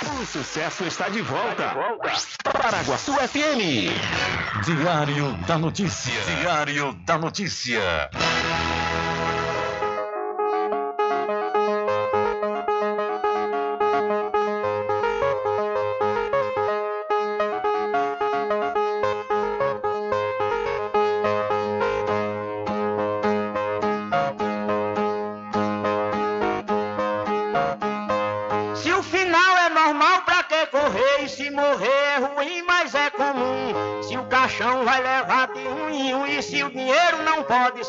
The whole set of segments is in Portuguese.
O sucesso está de volta. Paraguaçu FM. Diário da Notícia. Diário da Notícia.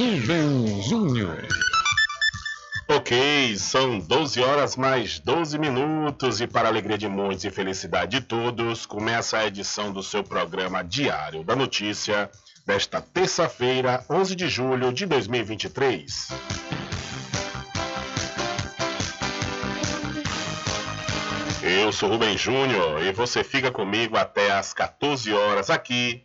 Rubem Júnior. Ok, são 12 horas mais 12 minutos e para alegria de muitos e felicidade de todos, começa a edição do seu programa Diário da Notícia desta terça-feira, 11 de julho de 2023. Eu sou Rubem Júnior e você fica comigo até às 14 horas aqui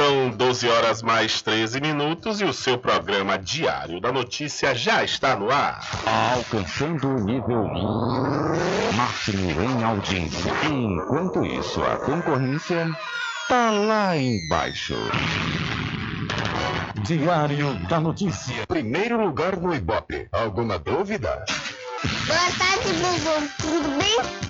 São 12 horas mais 13 minutos e o seu programa Diário da Notícia já está no ar. Alcançando o nível máximo em audiência. Enquanto isso, a concorrência tá lá embaixo. Diário da Notícia. Primeiro lugar no Ibope. Alguma dúvida? Boa tarde, Bubu. Tudo bem?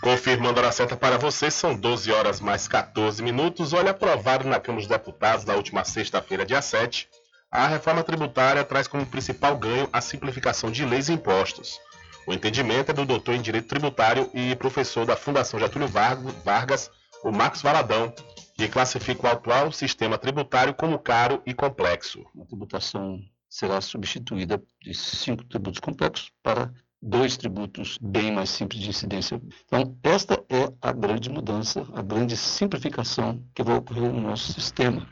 Confirmando a hora certa para você, são 12 horas mais 14 minutos. Olha, aprovado na Câmara dos Deputados na última sexta-feira, dia 7, a reforma tributária traz como principal ganho a simplificação de leis e impostos. O entendimento é do doutor em Direito Tributário e professor da Fundação Getúlio Vargas, o Marcos Valadão, que classifica o atual sistema tributário como caro e complexo. A tributação será substituída de cinco tributos complexos para dois tributos bem mais simples de incidência. Então, esta é a grande mudança, a grande simplificação que vai ocorrer no nosso sistema.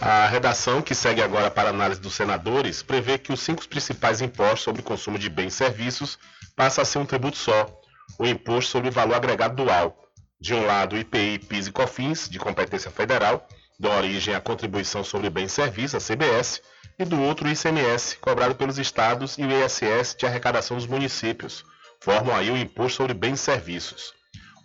A redação, que segue agora para análise dos senadores, prevê que os cinco principais impostos sobre consumo de bens e serviços passam a ser um tributo só, o Imposto sobre Valor Agregado Dual. De um lado, o IPI, PIS e COFINS, de competência federal, dão origem à Contribuição sobre Bens e Serviços, a CBS, e do outro o ICMS, cobrado pelos estados, e o ISS, de arrecadação dos municípios. Formam aí o Imposto sobre Bens e Serviços.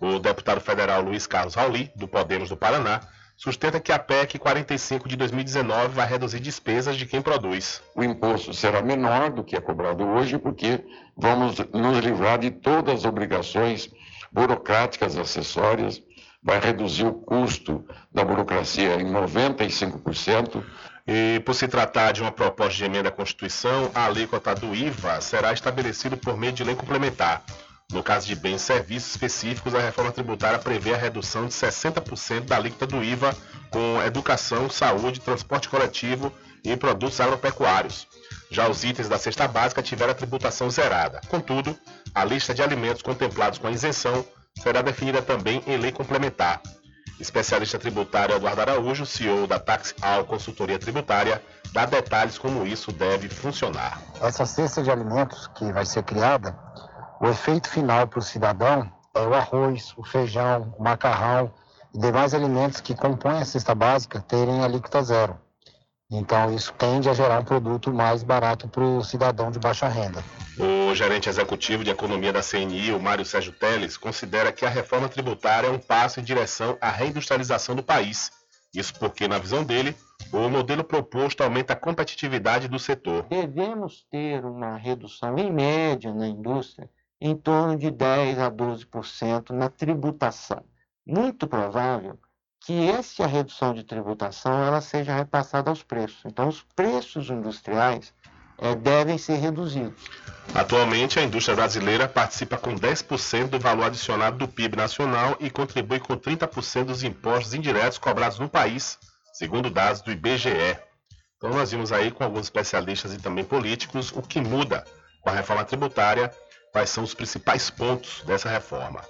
O deputado federal Luiz Carlos Rauli, do Podemos do Paraná, sustenta que a PEC 45 de 2019 vai reduzir despesas de quem produz. O imposto será menor do que é cobrado hoje, porque vamos nos livrar de todas as obrigações burocráticas acessórias, vai reduzir o custo da burocracia em 95%. E por se tratar de uma proposta de emenda à Constituição, a alíquota do IVA será estabelecida por meio de lei complementar. No caso de bens e serviços específicos, a reforma tributária prevê a redução de 60% da alíquota do IVA com educação, saúde, transporte coletivo e produtos agropecuários. Já os itens da cesta básica tiveram a tributação zerada. Contudo, a lista de alimentos contemplados com a isenção será definida também em lei complementar. Especialista tributário Eduardo Araújo, CEO da Tax Al Consultoria Tributária, dá detalhes como isso deve funcionar. Essa cesta de alimentos que vai ser criada, o efeito final para o cidadão é o arroz, o feijão, o macarrão e demais alimentos que compõem a cesta básica terem alíquota zero. Então, isso tende a gerar um produto mais barato para o cidadão de baixa renda. O gerente executivo de economia da CNI, o Mário Sérgio Teles, considera que a reforma tributária é um passo em direção à reindustrialização do país. Isso porque, na visão dele, o modelo proposto aumenta a competitividade do setor. Devemos ter uma redução em média na indústria em torno de 10 a 12% na tributação. Muito provável que essa redução de tributação ela seja repassada aos preços. Então, os preços industriais é, devem ser reduzidos. Atualmente, a indústria brasileira participa com 10% do valor adicionado do PIB nacional e contribui com 30% dos impostos indiretos cobrados no país, segundo dados do IBGE. Então, nós vimos aí com alguns especialistas e também políticos o que muda com a reforma tributária, quais são os principais pontos dessa reforma.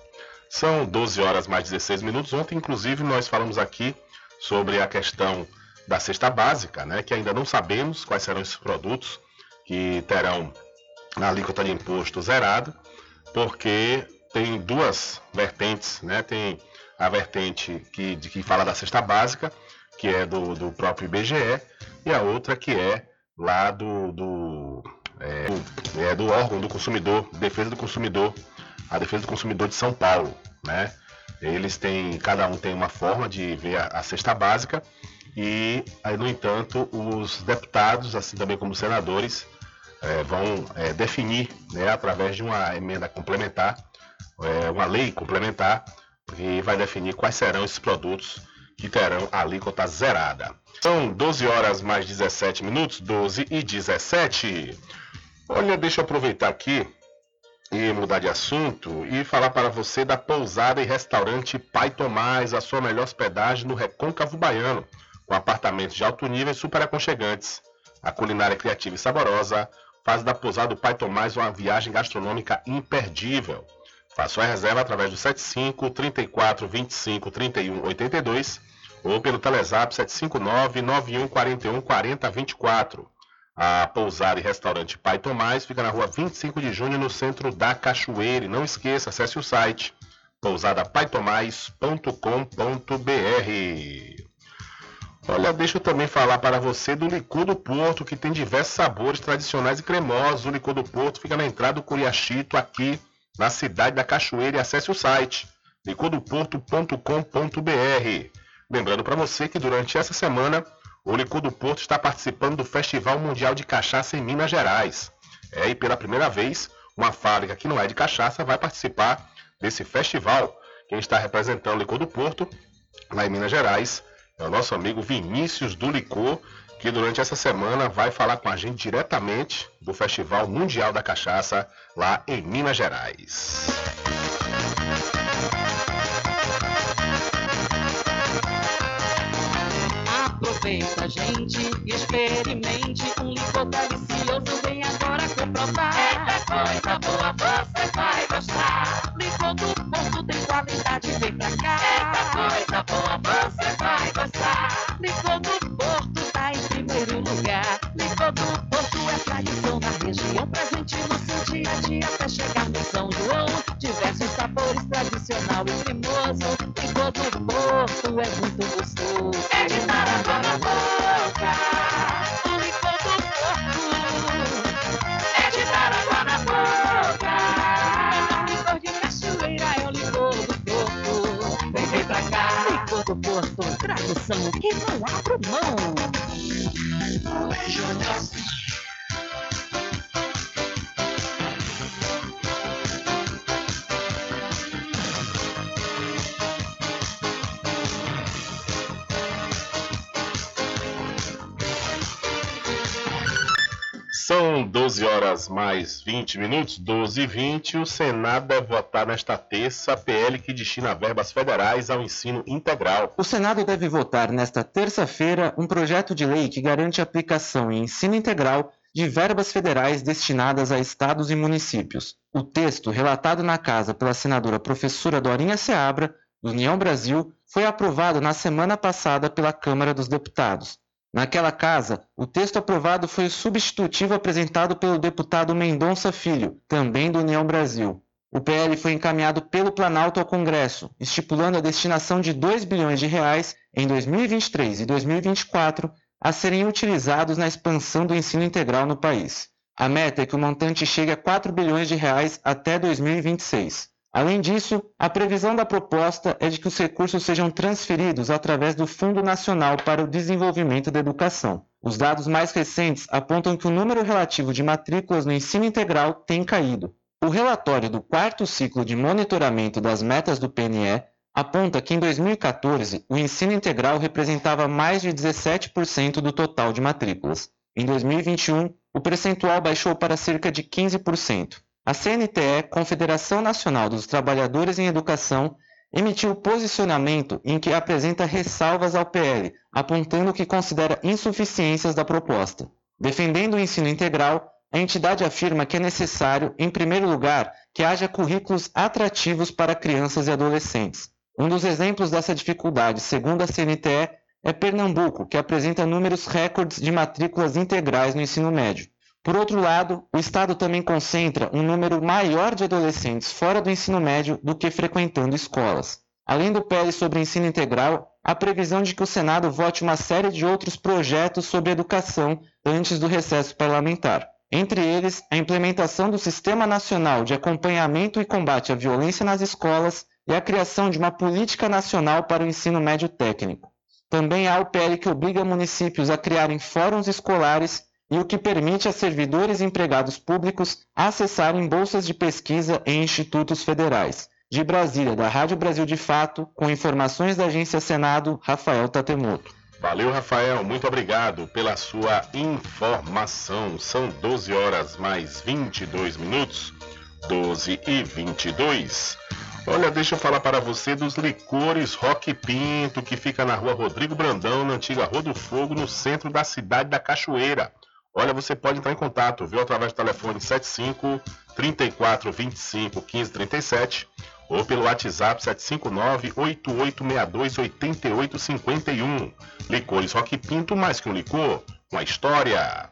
São 12 horas mais 16 minutos. Ontem, inclusive, nós falamos aqui sobre a questão da cesta básica, né, que ainda não sabemos quais serão esses produtos que terão a alíquota de imposto zerado, porque tem duas vertentes, né? Tem a vertente que, de que fala da cesta básica, que é do, do próprio IBGE, e a outra que é lá do, do, é, do, é, do órgão do consumidor, defesa do consumidor, a defesa do consumidor de São Paulo, né? Eles têm, cada um tem uma forma de ver a, a cesta básica e, aí, no entanto, os deputados, assim também como os senadores, é, vão é, definir, né, através de uma emenda complementar, é, uma lei complementar, que vai definir quais serão esses produtos que terão a alíquota zerada. São 12 horas mais 17 minutos, 12 e 17. Olha, deixa eu aproveitar aqui e mudar de assunto e falar para você da pousada e restaurante Pai Tomás, a sua melhor hospedagem no Recôncavo Baiano, com apartamentos de alto nível e super aconchegantes. A culinária criativa e saborosa faz da pousada do Pai Tomás uma viagem gastronômica imperdível. Faça sua reserva através do 75 34 25 31 82 ou pelo Telezap 759 91 41 40 24. A pousada e restaurante Pai Tomás fica na rua 25 de junho, no centro da Cachoeira. E não esqueça, acesse o site pousadapaitomais.com.br. Olha, deixa eu também falar para você do licor do Porto, que tem diversos sabores tradicionais e cremosos. O licor do Porto fica na entrada do Curiachito, aqui na cidade da Cachoeira e acesse o site licordoporto.com.br. Lembrando para você que durante essa semana o Licor do Porto está participando do Festival Mundial de Cachaça em Minas Gerais. É, e pela primeira vez, uma fábrica que não é de cachaça vai participar desse festival. Quem está representando o Licor do Porto, lá em Minas Gerais, é o nosso amigo Vinícius do Licor, que durante essa semana vai falar com a gente diretamente do Festival Mundial da Cachaça lá em Minas Gerais. Aproveita, gente, experimente um licor delicioso, vem agora comprovar. Eita coisa boa, você vai gostar. Licor do Porto tem qualidade, vem pra cá. Eita coisa boa, você vai gostar. Licor do Porto tá em primeiro lugar. Licor do Porto é tradição na região, presente no seu dia a dia até chegar no São João. Diversos sabores, tradicional e cremoso. Licor do Porto é muito gostoso. É de dar na boca. O licor do Porto é de dar água na boca. Melhor licor de cachoeira é o licor do Porto. Vem, vem pra cá. Licor do Porto, tradução que não abro mão. São 12 horas mais 20 minutos, 12 e 20. O Senado deve votar nesta terça a PL que destina verbas federais ao ensino integral. O Senado deve votar nesta terça-feira um projeto de lei que garante a aplicação em ensino integral de verbas federais destinadas a estados e municípios. O texto, relatado na casa pela senadora professora Dorinha Seabra, do União Brasil, foi aprovado na semana passada pela Câmara dos Deputados. Naquela casa, o texto aprovado foi substitutivo apresentado pelo deputado Mendonça Filho, também do União Brasil. O PL foi encaminhado pelo Planalto ao Congresso, estipulando a destinação de 2 bilhões de reais em 2023 e 2024 a serem utilizados na expansão do ensino integral no país. A meta é que o montante chegue a 4 bilhões de reais até 2026. Além disso, a previsão da proposta é de que os recursos sejam transferidos através do Fundo Nacional para o Desenvolvimento da Educação. Os dados mais recentes apontam que o número relativo de matrículas no ensino integral tem caído. O relatório do quarto ciclo de monitoramento das metas do PNE aponta que em 2014 o ensino integral representava mais de 17% do total de matrículas. Em 2021, o percentual baixou para cerca de 15%. A CNTE, Confederação Nacional dos Trabalhadores em Educação, emitiu posicionamento em que apresenta ressalvas ao PL, apontando que considera insuficiências da proposta. Defendendo o ensino integral, a entidade afirma que é necessário, em primeiro lugar, que haja currículos atrativos para crianças e adolescentes. Um dos exemplos dessa dificuldade, segundo a CNTE, é Pernambuco, que apresenta números recordes de matrículas integrais no ensino médio. Por outro lado, o Estado também concentra um número maior de adolescentes fora do ensino médio do que frequentando escolas. Além do PL sobre ensino integral, há previsão de que o Senado vote uma série de outros projetos sobre educação antes do recesso parlamentar. Entre eles, a implementação do Sistema Nacional de Acompanhamento e Combate à Violência nas Escolas e a criação de uma política nacional para o ensino médio técnico. Também há o PL que obriga municípios a criarem fóruns escolares e o que permite a servidores e empregados públicos acessarem bolsas de pesquisa em institutos federais. De Brasília, da Rádio Brasil de Fato, com informações da Agência Senado, Rafael Tatemoto. Valeu, Rafael. Muito obrigado pela sua informação. São 12 horas mais 22 minutos. 12 e 22. Olha, deixa eu falar para você dos licores Rock Pinto, que fica na rua Rodrigo Brandão, na antiga Rua do Fogo, no centro da cidade da Cachoeira. Olha, você pode entrar em contato, viu? Através do telefone 75 34 25 15 37 ou pelo WhatsApp 759 8862 8851. Licores Rock Pinto, mais que um licor, uma história.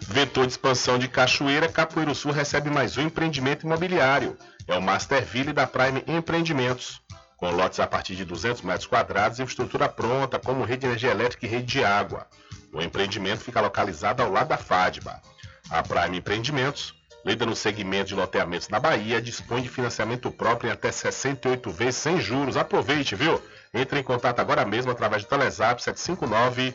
Vetor de expansão de Cachoeira, Capoeiro Sul recebe mais um empreendimento imobiliário. É o Masterville da Prime Empreendimentos. Com lotes a partir de 200 metros quadrados e infraestrutura pronta, como rede de energia elétrica e rede de água. O empreendimento fica localizado ao lado da FADBA. A Prime Empreendimentos, líder no segmento de loteamentos na Bahia, dispõe de financiamento próprio em até 68 vezes sem juros. Aproveite, viu? Entre em contato agora mesmo através do Telezap 759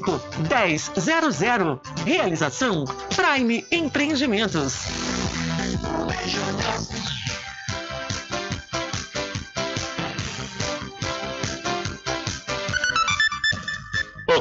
1000. Realização Prime Empreendimentos.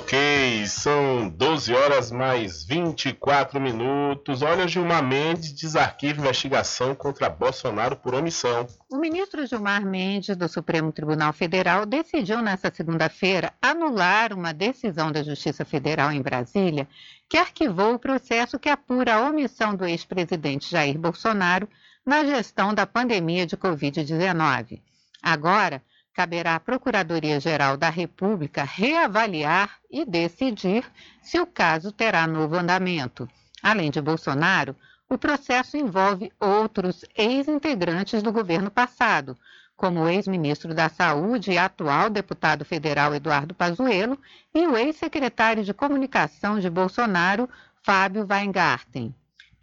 Ok, são 12 horas mais 24 minutos. Olha, Gilmar Mendes desarquiva investigação contra Bolsonaro por omissão. O ministro Gilmar Mendes, do Supremo Tribunal Federal, decidiu nesta segunda-feira anular uma decisão da Justiça Federal em Brasília que arquivou o processo que apura a omissão do ex-presidente Jair Bolsonaro na gestão da pandemia de Covid-19. Agora, caberá à Procuradoria-Geral da República reavaliar e decidir se o caso terá novo andamento. Além de Bolsonaro, o processo envolve outros ex-integrantes do governo passado, como o ex-ministro da Saúde e atual deputado federal Eduardo Pazuello e o ex-secretário de Comunicação de Bolsonaro, Fábio Weingarten.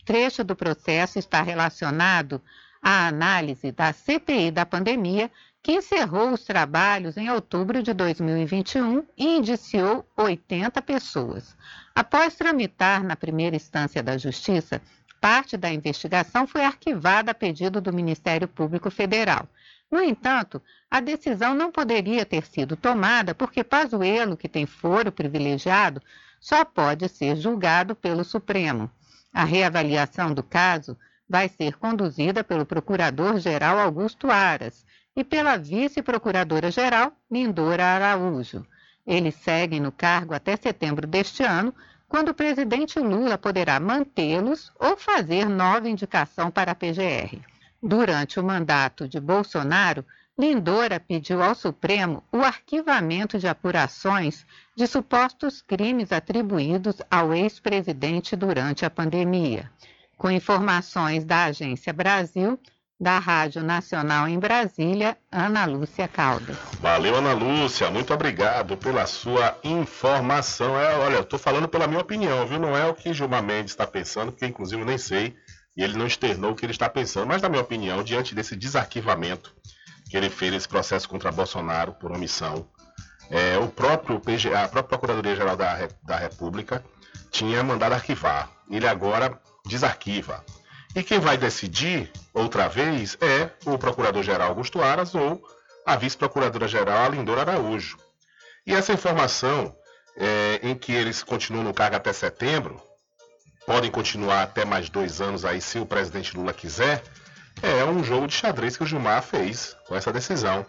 Trecho do processo está relacionado à análise da CPI da pandemia que encerrou os trabalhos em outubro de 2021 e indiciou 80 pessoas. Após tramitar na primeira instância da Justiça, parte da investigação foi arquivada a pedido do Ministério Público Federal. No entanto, a decisão não poderia ter sido tomada porque Pazuello, que tem foro privilegiado, só pode ser julgado pelo Supremo. A reavaliação do caso vai ser conduzida pelo Procurador-Geral Augusto Aras, e pela vice-procuradora-geral, Lindora Araújo. Eles seguem no cargo até setembro deste ano, quando o presidente Lula poderá mantê-los ou fazer nova indicação para a PGR. Durante o mandato de Bolsonaro, Lindora pediu ao Supremo o arquivamento de apurações de supostos crimes atribuídos ao ex-presidente durante a pandemia. Com informações da Agência Brasil, da Rádio Nacional em Brasília, Ana Lúcia Caldas. Valeu, Ana Lúcia, muito obrigado pela sua informação. É, olha, eu estou falando pela minha opinião, viu? Não é o que Gilmar Mendes está pensando, porque inclusive eu nem sei, e ele não externou o que ele está pensando, mas na minha opinião, diante desse desarquivamento que ele fez esse processo contra Bolsonaro por omissão, é, o próprio PGA, a própria Procuradoria-Geral da, da República tinha mandado arquivar. Ele agora desarquiva. E quem vai decidir, outra vez, é o Procurador-Geral Augusto Aras ou a Vice-Procuradora-Geral Alindor Araújo. E essa informação, é, em que eles continuam no cargo até setembro, podem continuar até mais dois anos aí, se o presidente Lula quiser, é um jogo de xadrez que o Gilmar fez com essa decisão.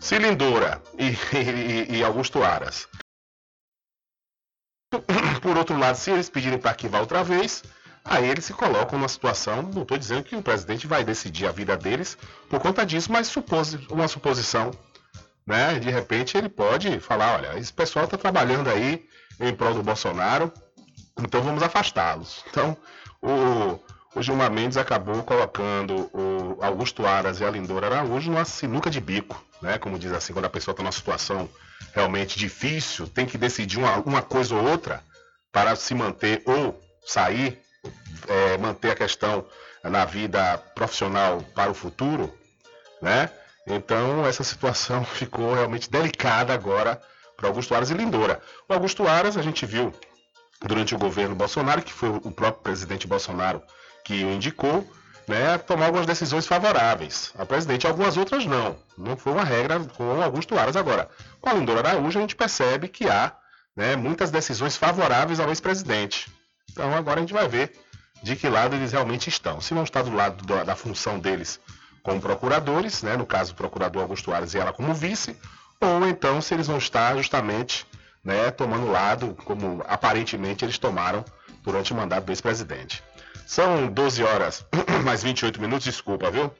Se Lindora e, e, e Augusto Aras. Por outro lado, se eles pedirem para arquivar outra vez, aí eles se colocam numa situação, não estou dizendo que o presidente vai decidir a vida deles por conta disso, mas supos, uma suposição. Né? De repente ele pode falar, olha, esse pessoal está trabalhando aí em prol do Bolsonaro, então vamos afastá-los. Então, o, o Gilmar Mendes acabou colocando o Augusto Aras e a Lindora Araújo numa sinuca de bico, né? Como diz assim, quando a pessoa está numa situação realmente difícil, tem que decidir uma, uma coisa ou outra para se manter ou sair, é, manter a questão na vida profissional para o futuro, né? Então essa situação ficou realmente delicada agora para Augusto Aras e Lindora. O Augusto Aras a gente viu durante o governo Bolsonaro, que foi o próprio presidente Bolsonaro que o indicou, né, tomar algumas decisões favoráveis ao presidente, algumas outras não. Não foi uma regra com Augusto Aras agora. Com a Lindora Araújo a gente percebe que há né, muitas decisões favoráveis ao ex-presidente. Então agora a gente vai ver de que lado eles realmente estão. Se não está do lado da, da função deles como procuradores, né, no caso o procurador Augusto Aras e ela como vice, ou então se eles vão estar justamente né, tomando lado, como aparentemente eles tomaram durante o mandato do ex-presidente. São 12 horas mais 28 minutos, desculpa, viu?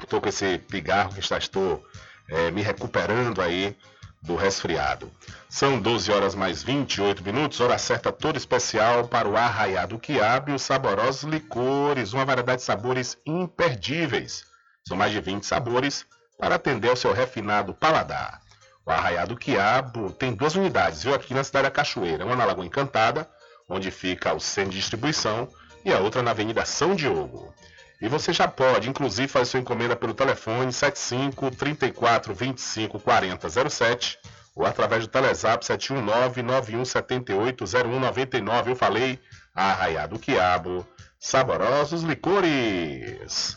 Estou com esse pigarro que já estou é, me recuperando aí do resfriado. São 12 horas mais 28 minutos, hora certa toda especial para o arraiado quiabo e os saborosos licores, uma variedade de sabores imperdíveis. São mais de 20 sabores para atender ao seu refinado paladar. O Arraiado Quiabo tem duas unidades, viu? Aqui na cidade da Cachoeira. Uma na Lagoa Encantada, onde fica o centro de distribuição, e a outra na Avenida São Diogo. E você já pode, inclusive, fazer sua encomenda pelo telefone 75 34 25 40 07 ou através do Telezap 719 9178 0199. Eu falei Arraiado Quiabo, saborosos licores.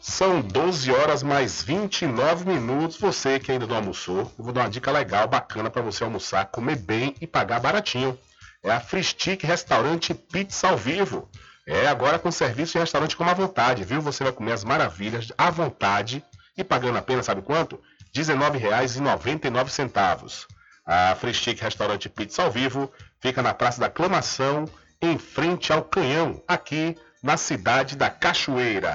São 12 horas mais 29 minutos. Você que ainda não almoçou, eu vou dar uma dica legal, bacana para você almoçar, comer bem e pagar baratinho. É a Fristic Restaurante Pizza ao Vivo. É agora com serviço de restaurante como à vontade, viu? Você vai comer as maravilhas à vontade e pagando apenas, sabe quanto? R$19,99. A Fristic Restaurante Pizza ao Vivo fica na Praça da Aclamação, em frente ao Canhão, aqui na cidade da Cachoeira.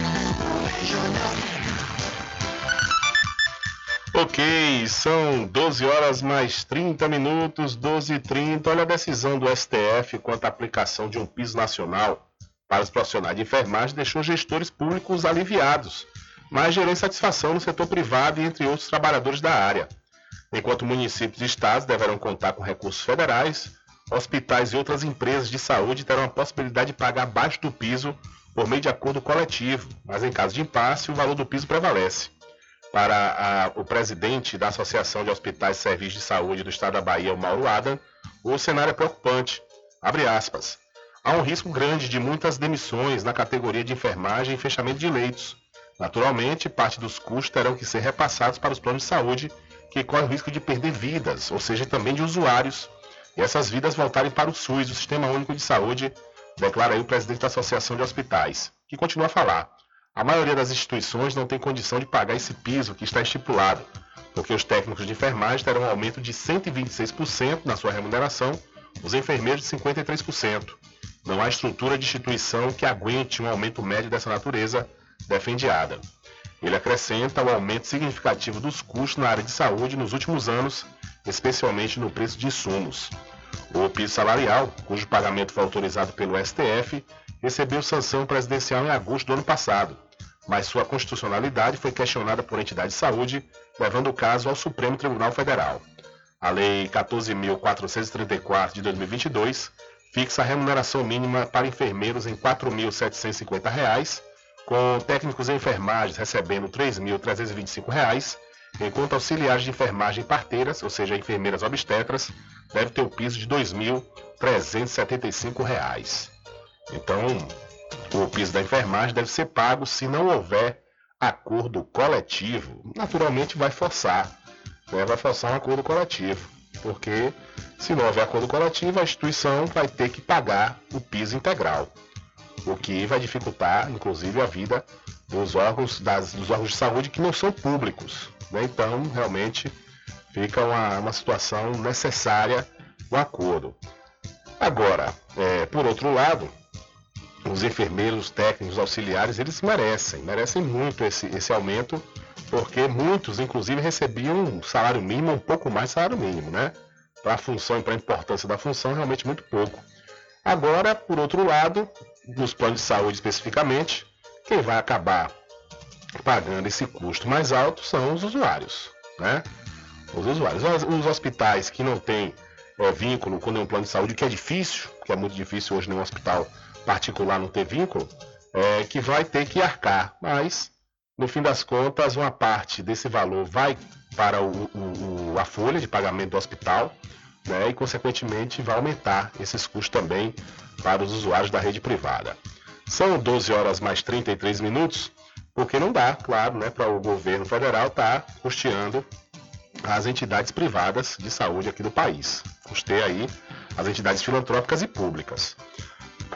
Ok, são 12 horas mais 30 minutos, 12 e 30. Olha a decisão do STF quanto à aplicação de um piso nacional para os profissionais de enfermagem deixou gestores públicos aliviados, mas gerou insatisfação no setor privado e entre outros trabalhadores da área. Enquanto municípios e estados deverão contar com recursos federais, hospitais e outras empresas de saúde terão a possibilidade de pagar abaixo do piso por meio de acordo coletivo, mas em caso de impasse, o valor do piso prevalece. Para a, o presidente da Associação de Hospitais e Serviços de Saúde do Estado da Bahia, o Mauro Adam, o cenário é preocupante. Abre aspas. Há um risco grande de muitas demissões na categoria de enfermagem e fechamento de leitos. Naturalmente, parte dos custos terão que ser repassados para os planos de saúde, que correm o risco de perder vidas, ou seja, também de usuários, e essas vidas voltarem para o SUS, o Sistema Único de Saúde, declara aí o presidente da Associação de Hospitais, que continua a falar. A maioria das instituições não tem condição de pagar esse piso que está estipulado, porque os técnicos de enfermagem terão um aumento de 126% na sua remuneração, os enfermeiros de 53%. Não há estrutura de instituição que aguente um aumento médio dessa natureza, defende Adam. Ele acrescenta o aumento significativo dos custos na área de saúde nos últimos anos, especialmente no preço de insumos. O piso salarial, cujo pagamento foi autorizado pelo STF, recebeu sanção presidencial em agosto do ano passado, mas sua constitucionalidade foi questionada por entidade de saúde, levando o caso ao Supremo Tribunal Federal. A Lei 14.434 de 2022 fixa a remuneração mínima para enfermeiros em R$ 4.750, com técnicos em enfermagem recebendo R$ 3.325, enquanto auxiliares de enfermagem parteiras, ou seja, enfermeiras obstetras, deve ter o piso de R$ 2.375. Então, o piso da enfermagem deve ser pago se não houver acordo coletivo. Naturalmente vai forçar, né? vai forçar um acordo coletivo, porque se não houver acordo coletivo, a instituição vai ter que pagar o piso integral, o que vai dificultar, inclusive, a vida dos órgãos, das, dos órgãos de saúde que não são públicos. Né? Então, realmente, fica uma, uma situação necessária o acordo. Agora, é, por outro lado, os enfermeiros, os técnicos, os auxiliares, eles merecem, merecem muito esse, esse aumento, porque muitos, inclusive, recebiam um salário mínimo, um pouco mais salário mínimo, né? Para a função e para a importância da função, realmente muito pouco. Agora, por outro lado, nos planos de saúde especificamente, quem vai acabar pagando esse custo mais alto são os usuários, né? Os usuários. Os hospitais que não têm é, vínculo com nenhum plano de saúde, que é difícil, que é muito difícil hoje nenhum hospital particular não ter vínculo, é, que vai ter que arcar. Mas, no fim das contas, uma parte desse valor vai para o, o, a folha de pagamento do hospital né, e, consequentemente, vai aumentar esses custos também para os usuários da rede privada. São 12 horas mais 33 minutos, porque não dá, claro, né, para o governo federal estar tá custeando as entidades privadas de saúde aqui do país. Custeia aí as entidades filantrópicas e públicas.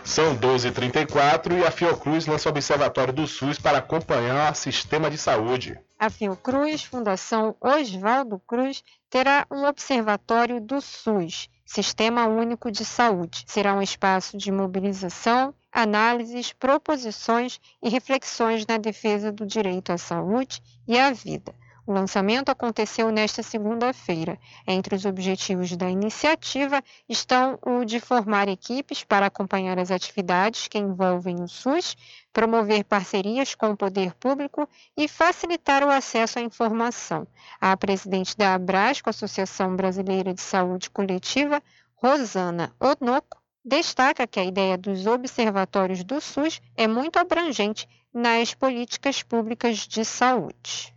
São 12h34 e a Fiocruz lança o Observatório do SUS para acompanhar o sistema de saúde. A Fiocruz, Fundação Oswaldo Cruz, terá um observatório do SUS, Sistema Único de Saúde. Será um espaço de mobilização, análises, proposições e reflexões na defesa do direito à saúde e à vida. O lançamento aconteceu nesta segunda-feira. Entre os objetivos da iniciativa estão o de formar equipes para acompanhar as atividades que envolvem o SUS, promover parcerias com o poder público e facilitar o acesso à informação. A presidente da Abrasco, Associação Brasileira de Saúde Coletiva, Rosana Onoco, destaca que a ideia dos observatórios do SUS é muito abrangente nas políticas públicas de saúde.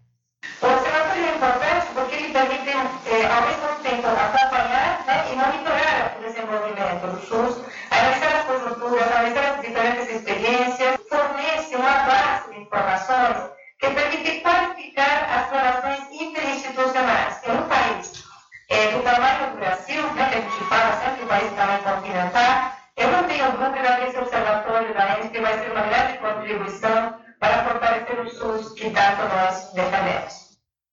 O observatório é importante porque ele permite, é, ao mesmo tempo, acompanhar né, e monitorar o desenvolvimento do SUS, analisar as conjunturas, analisar as diferentes experiências, fornece uma base de informações que permite qualificar as relações interinstitucionais em um país. É, do tamanho do Brasil, né, que a gente fala sempre, um país também continental, eu não tenho dúvida que esse observatório da ENSP vai ser uma grande contribuição para fortalecer que tanto nós defendemos.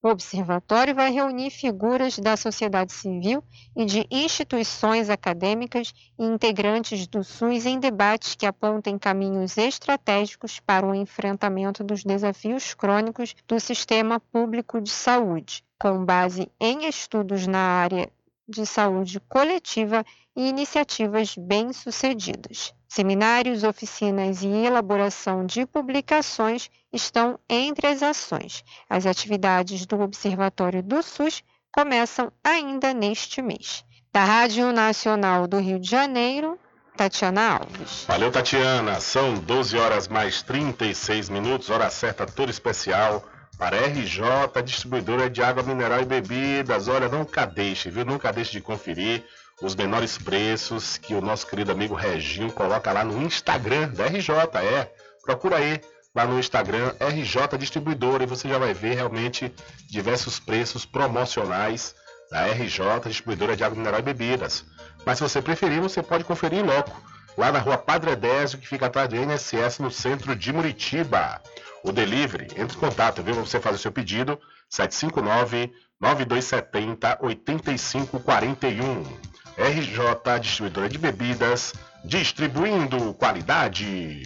O observatório vai reunir figuras da sociedade civil e de instituições acadêmicas e integrantes do SUS em debates que apontem caminhos estratégicos para o enfrentamento dos desafios crônicos do sistema público de saúde, com base em estudos na área de saúde coletiva e iniciativas bem-sucedidas. Seminários, oficinas e elaboração de publicações estão entre as ações. As atividades do Observatório do SUS começam ainda neste mês. Da Rádio Nacional do Rio de Janeiro, Tatiana Alves. Valeu, Tatiana. São 12 horas mais 36 minutos, hora certa toda especial para RJ, distribuidora de água mineral e bebidas. Olha, nunca deixe, viu? Nunca deixe de conferir os menores preços que o nosso querido amigo Reginho coloca lá no Instagram da RJ, é. Procura aí lá no Instagram RJ Distribuidora e você já vai ver realmente diversos preços promocionais da RJ Distribuidora de Água Mineral e Bebidas. Mas se você preferir, você pode conferir em loco, lá na rua Padre Edésio, que fica atrás do INSS no centro de Muritiba. O delivery, entre em contato, viu? Você faz o seu pedido, 759 9270 8541. RJ Distribuidora de Bebidas, distribuindo qualidade.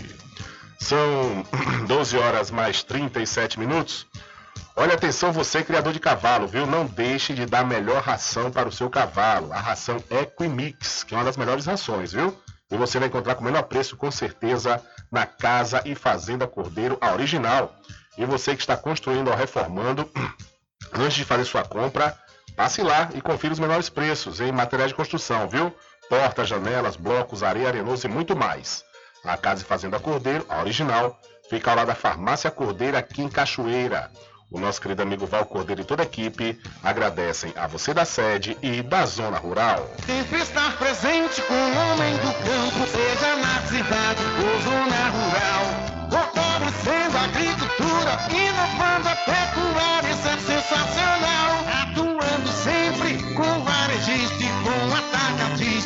São 12 horas mais 37 minutos. Olha atenção você criador de cavalo, viu? Não deixe de dar a melhor ração para o seu cavalo, a ração Equimix, que é uma das melhores rações, viu? E você vai encontrar com o menor preço, com certeza, na Casa e Fazenda Cordeiro, a original. E você que está construindo ou reformando, antes de fazer sua compra, Passe lá e confira os menores preços em materiais de construção, viu? Portas, janelas, blocos, areia, arenoso e muito mais. A Casa e Fazenda Cordeiro, a original, Fica ao lado da Farmácia Cordeira, aqui em Cachoeira. O nosso querido amigo Val Cordeiro e toda a equipe agradecem a você da sede e da zona rural. Sempre estar presente com o homem do campo, seja na cidade ou zona rural. Fortalecendo a agricultura, inovando a pecuária, isso é sensacional.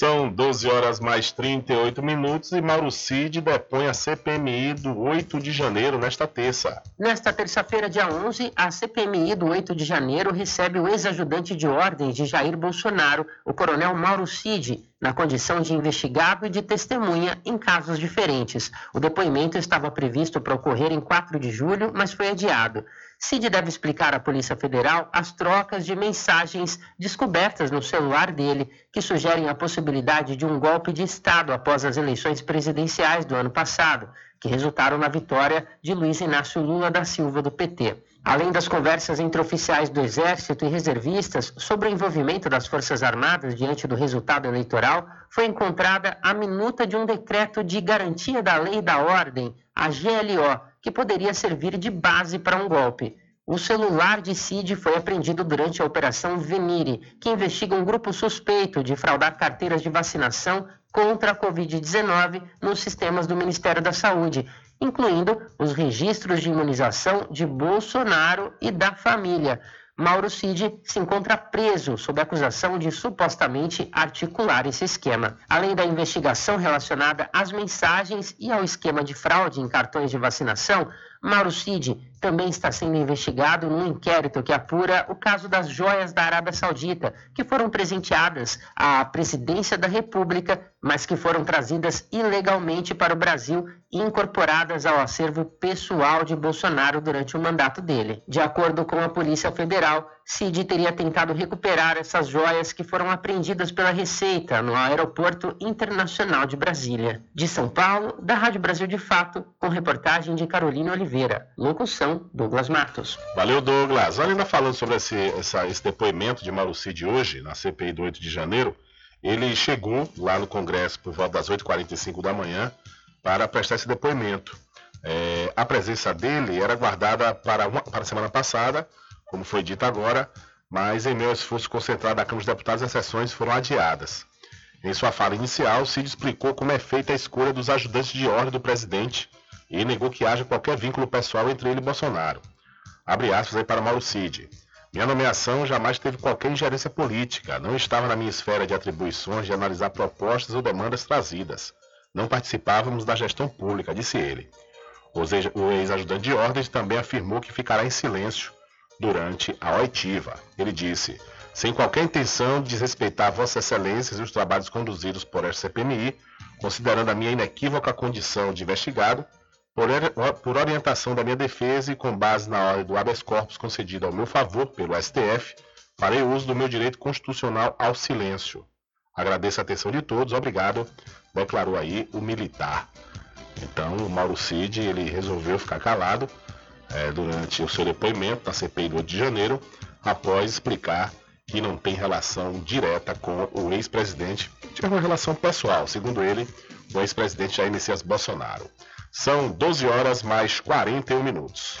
São 12 horas mais 38 minutos e Mauro Cid depõe a CPMI do 8 de janeiro nesta terça. Nesta terça-feira, dia 11, a CPMI do 8 de janeiro recebe o ex-ajudante de ordens de Jair Bolsonaro, o coronel Mauro Cid, na condição de investigado e de testemunha em casos diferentes. O depoimento estava previsto para ocorrer em 4 de julho, mas foi adiado. Cid deve explicar à Polícia Federal as trocas de mensagens descobertas no celular dele, que sugerem a possibilidade de um golpe de Estado após as eleições presidenciais do ano passado, que resultaram na vitória de Luiz Inácio Lula da Silva do PT. Além das conversas entre oficiais do Exército e reservistas sobre o envolvimento das Forças Armadas diante do resultado eleitoral, foi encontrada a minuta de um decreto de garantia da lei e da ordem, a GLO, que poderia servir de base para um golpe. O celular de Cid foi apreendido durante a Operação Venire, que investiga um grupo suspeito de fraudar carteiras de vacinação contra a Covid-19 nos sistemas do Ministério da Saúde, incluindo os registros de imunização de Bolsonaro e da família. Mauro Cid se encontra preso sob acusação de supostamente articular esse esquema. Além da investigação relacionada às mensagens e ao esquema de fraude em cartões de vacinação, Mauro Cid também está sendo investigado num inquérito que apura o caso das joias da Arábia Saudita, que foram presenteadas à presidência da República, mas que foram trazidas ilegalmente para o Brasil e incorporadas ao acervo pessoal de Bolsonaro durante o mandato dele. De acordo com a Polícia Federal, Cid teria tentado recuperar essas joias que foram apreendidas pela Receita no Aeroporto Internacional de Brasília. De São Paulo, da Rádio Brasil de Fato, com reportagem de Carolina Oliveira. Locução, Douglas Matos. Valeu, Douglas. Olha, ainda falando sobre esse, essa, esse depoimento de Mauro Cid hoje, na CPI do 8 de janeiro, ele chegou lá no Congresso por volta das 8h45 da manhã para prestar esse depoimento. É, a presença dele era guardada para, uma, para a semana passada, como foi dito agora, mas em meio ao esforço concentrado da Câmara dos Deputados, as sessões foram adiadas. Em sua fala inicial, Cid explicou como é feita a escolha dos ajudantes de ordem do presidente e negou que haja qualquer vínculo pessoal entre ele e Bolsonaro. Abre aspas aí para Mauro Cid. Minha nomeação jamais teve qualquer ingerência política, não estava na minha esfera de atribuições de analisar propostas ou demandas trazidas. Não participávamos da gestão pública, disse ele. O ex-ajudante de ordens também afirmou que ficará em silêncio durante a oitiva. Ele disse: sem qualquer intenção de desrespeitar Vossa Excelências e os trabalhos conduzidos por esta CPMI, considerando a minha inequívoca condição de investigado, por, por orientação da minha defesa e com base na ordem do habeas corpus concedida ao meu favor pelo STF, farei uso do meu direito constitucional ao silêncio. Agradeço a atenção de todos, obrigado, declarou aí o militar. Então, o Mauro Cid, ele resolveu ficar calado é, durante o seu depoimento na CPI do 8 de janeiro, após explicar que não tem relação direta com o ex-presidente, tinha uma relação pessoal, segundo ele, o ex-presidente Jair Messias Bolsonaro. São 12 horas mais 41 minutos.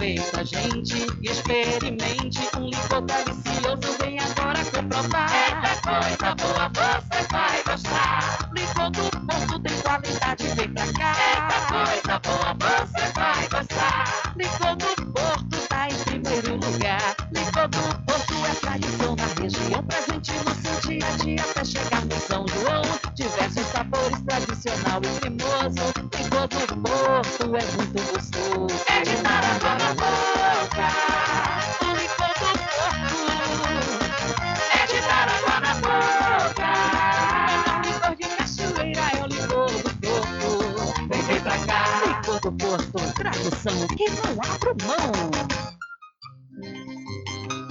Aproveita, gente, experimente um licor delicioso. Vem agora comprovar. Eita coisa boa, você vai gostar. Licor do ponto tem qualidade, vem pra cá. Eita coisa boa, você vai gostar. Licor do Porto tá em primeiro lugar. Licor do Porto é tradição na região, presente no seu dia a dia chegar no São João. Diversos sabores, tradicional e cremoso. Licor do Porto é muito gostoso. É de água na boca. O licor do Porto é de água na boca. Melhor licor de cachoeira é o licor do Porto. Vem, vem pra cá. Licor do Porto, tradução que não abro mão.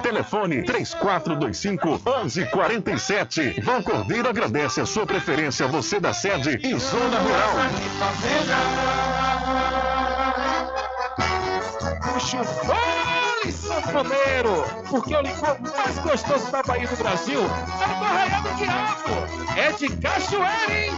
Telefone 3425 1147. Vão Cordeiro agradece a sua preferência, você da sede e Zona Rural. Puxa o fole, sanfoneiro, porque o licor mais gostoso da Bahia do Brasil é do Arraial do Diabo. É de cachoeira, hein?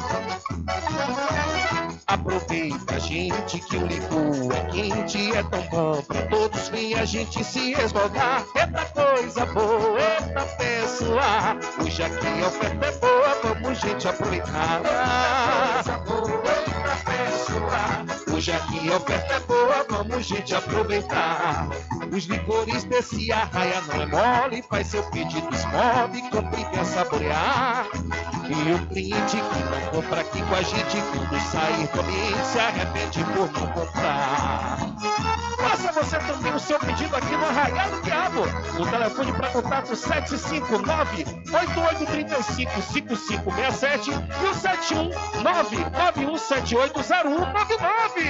Aproveita, gente, que o licor é quente, é tão bom pra todos vir a gente se esmogar. Eita coisa boa, eita pessoa, hoje aqui a oferta é boa, vamos gente aproveitar. Coisa boa, eita pessoa, hoje aqui a oferta é boa, vamos gente aproveitar. Os licores desse arraia não é mole, faz seu pedido esmove, compre e quer saborear. E o cliente que não compra aqui com a gente, quando sair do se arrepende por não comprar. Faça você também o seu pedido aqui no Arraial do Diabo. O telefone para contato 759-8835-5567 e o 71991780199.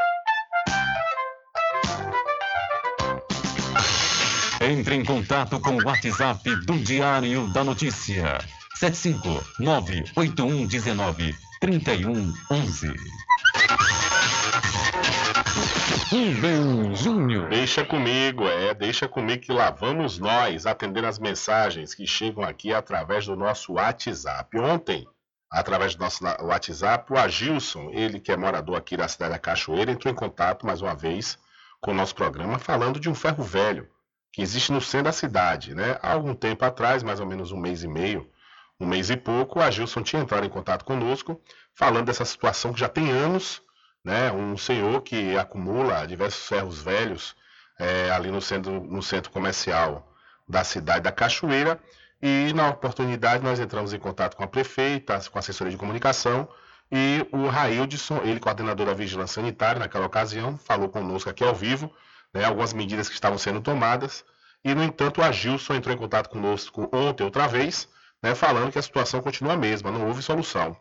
Entre em contato com o WhatsApp do Diário da Notícia. 759-8119-3111. Rubem Júnior. Deixa comigo, é, deixa comigo que lá vamos nós atender as mensagens que chegam aqui através do nosso WhatsApp. Ontem, através do nosso WhatsApp, o Agilson, ele que é morador aqui da cidade da Cachoeira, entrou em contato mais uma vez com o nosso programa falando de um ferro velho que existe no centro da cidade. Né? Há algum tempo atrás, mais ou menos um mês e meio, um mês e pouco, o Agilson tinha entrado em contato conosco, falando dessa situação que já tem anos, né? um senhor que acumula diversos ferros velhos é, ali no centro, no centro comercial da cidade da Cachoeira, e na oportunidade nós entramos em contato com a prefeita, com a assessoria de comunicação, e o Raildson, ele coordenador da Vigilância Sanitária naquela ocasião, falou conosco aqui ao vivo, né, algumas medidas que estavam sendo tomadas, e, no entanto, o Agilson entrou em contato conosco ontem outra vez, né, falando que a situação continua a mesma, não houve solução.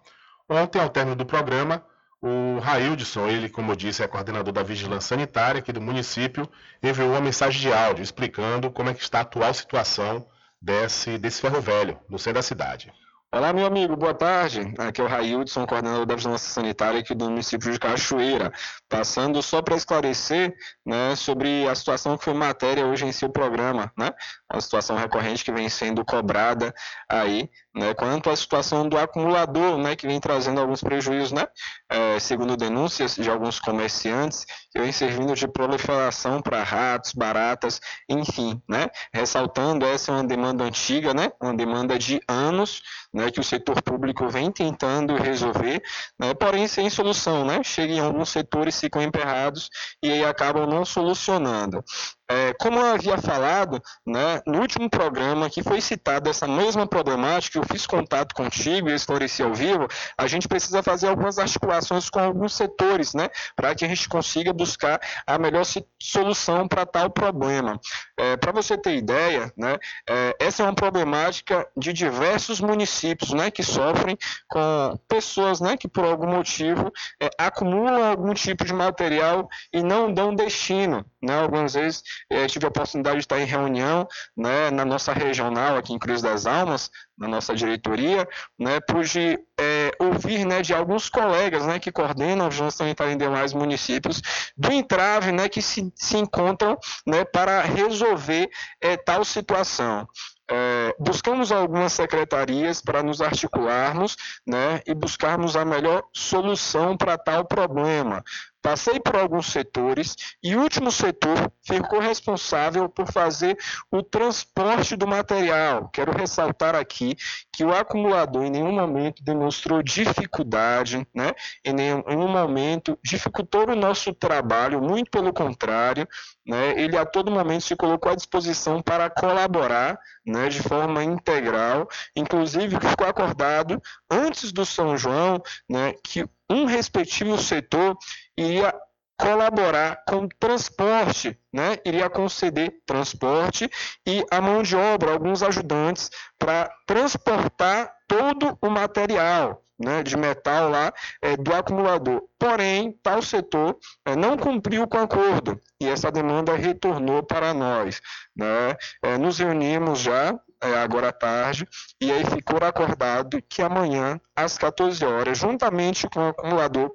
Ontem, ao término do programa, o Raildson, ele, como eu disse, é coordenador da Vigilância Sanitária aqui do município, enviou uma mensagem de áudio explicando como é que está a atual situação desse, desse ferro velho no centro da cidade. Olá, meu amigo, boa tarde. Aqui é o Railson, coordenador da Vigilância Sanitária aqui do município de Cachoeira. Passando só para esclarecer né, sobre a situação que foi matéria hoje em seu programa, né? Uma situação recorrente que vem sendo cobrada aí, né? Quanto à situação do acumulador, né? Que vem trazendo alguns prejuízos, né? É, segundo denúncias de alguns comerciantes, que vem servindo de proliferação para ratos, baratas, enfim, né? Ressaltando, essa é uma demanda antiga, né? Uma demanda de anos, né, que o setor público vem tentando resolver, né, porém sem solução, né? Chega em alguns setores, ficam emperrados e aí acabam não solucionando. É, como eu havia falado, né, no último programa que foi citada essa mesma problemática, eu fiz contato contigo e esclareci ao vivo, a gente precisa fazer algumas articulações com alguns setores, né, para que a gente consiga buscar a melhor solução para tal problema. É, para você ter ideia, né, é, essa é uma problemática de diversos municípios, né, que sofrem com pessoas, né, que por algum motivo é, acumulam algum tipo de material e não dão destino, né, algumas vezes tive a oportunidade de estar em reunião né, na nossa regional aqui em Cruz das Almas, na nossa diretoria, né, pude é, ouvir né, de alguns colegas né, que coordenam a vigilância sanitária em demais municípios do entrave né, que se, se encontram né, para resolver é, tal situação. É, buscamos algumas secretarias para nos articularmos né, e buscarmos a melhor solução para tal problema. Passei por alguns setores e o último setor ficou responsável por fazer o transporte do material. Quero ressaltar aqui que o acumulador em nenhum momento demonstrou dificuldade, né? em nenhum momento dificultou o nosso trabalho, muito pelo contrário, né? ele a todo momento se colocou à disposição para colaborar né? de forma integral, inclusive ficou acordado antes do São João né? que um respectivo setor iria colaborar com transporte, né? iria conceder transporte e a mão de obra, alguns ajudantes, para transportar todo o material né, de metal lá é, do acumulador. Porém, tal setor é, não cumpriu com o acordo e essa demanda retornou para nós. Né? É, nos reunimos já é, agora à tarde, e aí ficou acordado que amanhã, às 14 horas, juntamente com o acumulador,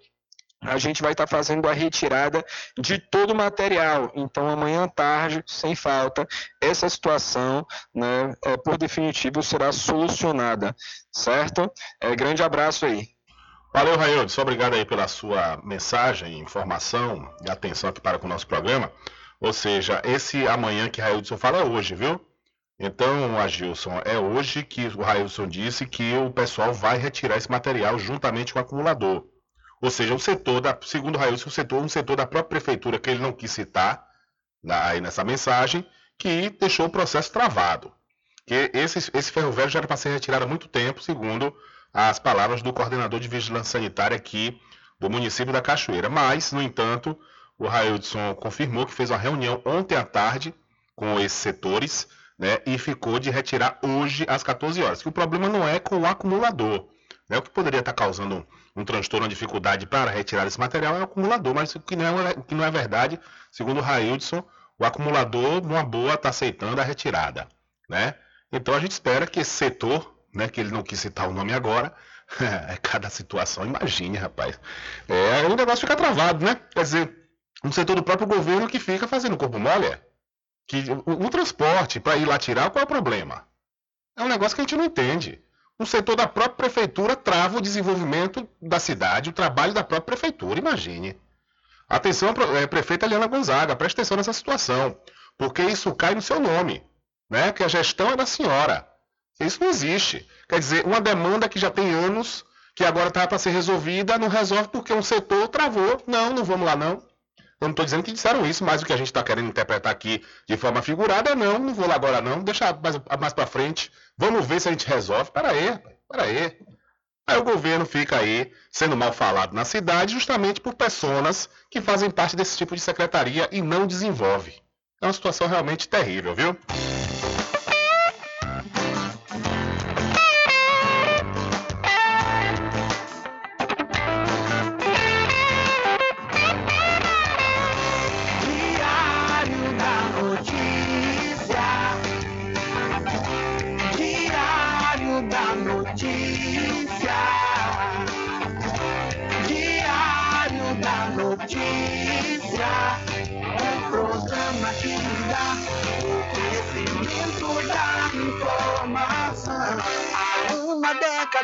a gente vai estar fazendo a retirada de todo o material. Então, amanhã à tarde, sem falta, essa situação, né, é, por definitivo, será solucionada, certo? É, grande abraço aí. Valeu, Railson. Obrigado aí pela sua mensagem, informação e atenção aqui para com o nosso programa. Ou seja, esse amanhã que Railson fala é hoje, viu? Então, Agilson, é hoje que o Railson disse que o pessoal vai retirar esse material juntamente com o acumulador. Ou seja, o setor da, segundo o Railson, o setor, um setor da própria prefeitura que ele não quis citar na, aí nessa mensagem, que deixou o processo travado. Que esse, esse ferro velho já era para ser retirado há muito tempo, segundo as palavras do coordenador de vigilância sanitária aqui do município da Cachoeira. Mas, no entanto, o Railson confirmou que fez uma reunião ontem à tarde com esses setores né, e ficou de retirar hoje às 14 horas. Que o problema não é com o acumulador. Né, o que poderia estar causando um, transtorno, uma dificuldade para retirar esse material é o acumulador, mas o que não é, que não é verdade, segundo o Raildson, o acumulador, numa boa, está aceitando a retirada. Né? Então a gente espera que esse setor, né, que ele não quis citar o nome agora, é cada situação, imagine, rapaz. É, o negócio fica travado, né? Quer dizer, um setor do próprio governo que fica fazendo corpo mole. É? Que o, o transporte para ir lá tirar, qual é o problema? É um negócio que a gente não entende. O setor da própria prefeitura trava o desenvolvimento da cidade, o trabalho da própria prefeitura, imagine. Atenção, é, prefeita Eliana Gonzaga, preste atenção nessa situação, porque isso cai no seu nome, né? Que a gestão é da senhora. Isso não existe. Quer dizer, uma demanda que já tem anos, que agora está para ser resolvida, não resolve porque um setor travou. Não, não vamos lá não. Eu não estou dizendo que disseram isso, mas o que a gente está querendo interpretar aqui de forma figurada é não, não vou lá agora não, deixa mais, mais para frente, vamos ver se a gente resolve. Pera aí, pera aí. Aí o governo fica aí sendo mal falado na cidade justamente por pessoas que fazem parte desse tipo de secretaria e não desenvolve. É uma situação realmente terrível, viu?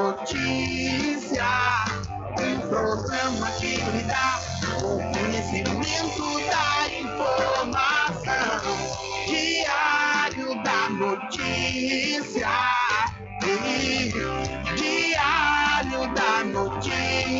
Notícia. Um programa que lhe dá o conhecimento da informação. Diário da notícia. Diário da notícia.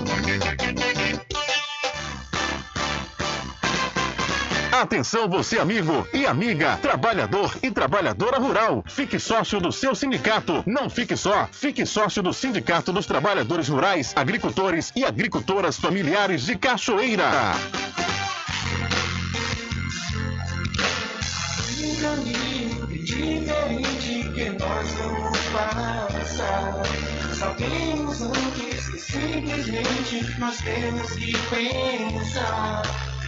Atenção você amigo e amiga, trabalhador e trabalhadora rural. Fique sócio do seu sindicato. Não fique só, fique sócio do Sindicato dos Trabalhadores Rurais, Agricultores e Agricultoras Familiares de Cachoeira. Diferente que nós vamos passar. Sabemos antes que simplesmente nós temos que pensar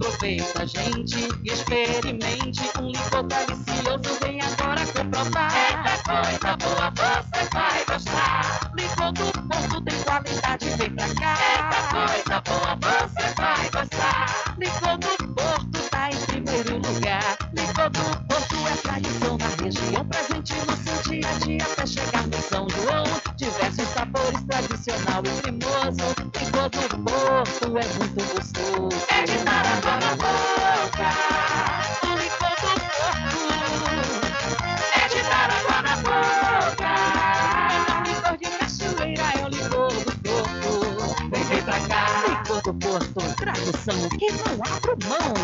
Aproveita, gente, e experimente um licor delicioso. Vem agora comprovar. Eita coisa boa, você vai gostar. Licor do Porto tem qualidade, vem pra cá. Eita coisa boa, você vai gostar. Licor do Porto tá em primeiro lugar. Licor do Porto é tradição na região, presente no seu dia a dia até chegar no São João. Diversos sabores, tradicional e cremoso. Licor do Porto é muito Tradição que não abro mão.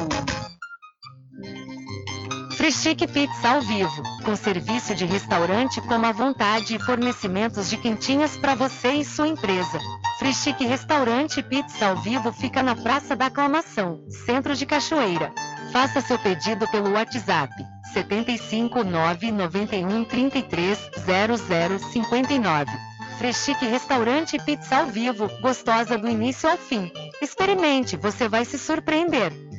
Freschique Pizza ao vivo, com serviço de restaurante como à vontade e fornecimentos de quentinhas para você e sua empresa. Freschique Restaurante Pizza ao vivo fica na Praça da Aclamação, Centro de Cachoeira. Faça seu pedido pelo WhatsApp 75 991 33 0059. Freschique Restaurante Pizza ao vivo, gostosa do início ao fim. Experimente, você vai se surpreender.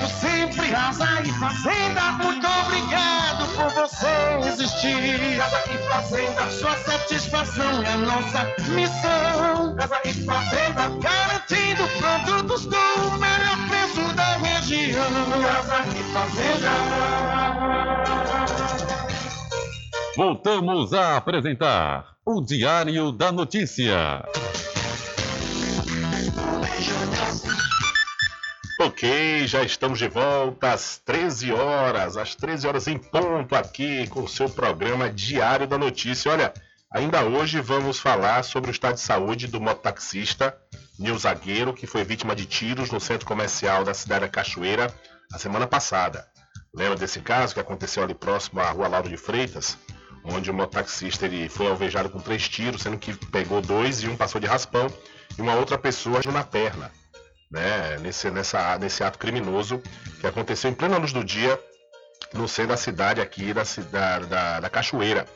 Digo sempre, casa e fazenda, muito obrigado por você existir. Casa e fazenda, sua satisfação é nossa missão. Casa e fazenda, garantindo produtos do melhor preço da região. Casa e fazenda. Voltamos a apresentar o Diário da Notícia. Ok, já estamos de volta às 13 horas, às 13 horas em ponto aqui com o seu programa Diário da Notícia. Olha, ainda hoje vamos falar sobre o estado de saúde do mototaxista Nil Zagueiro, que foi vítima de tiros no centro comercial da cidade da Cachoeira a semana passada. Lembra desse caso que aconteceu ali próximo à rua Lauro de Freitas, onde o mototaxista ele foi alvejado com três tiros, sendo que pegou dois e um passou de raspão e uma outra pessoa na perna, né? Nesse, nessa, nesse ato criminoso que aconteceu em plena luz do dia no centro da cidade aqui da, da, da, da Cachoeira.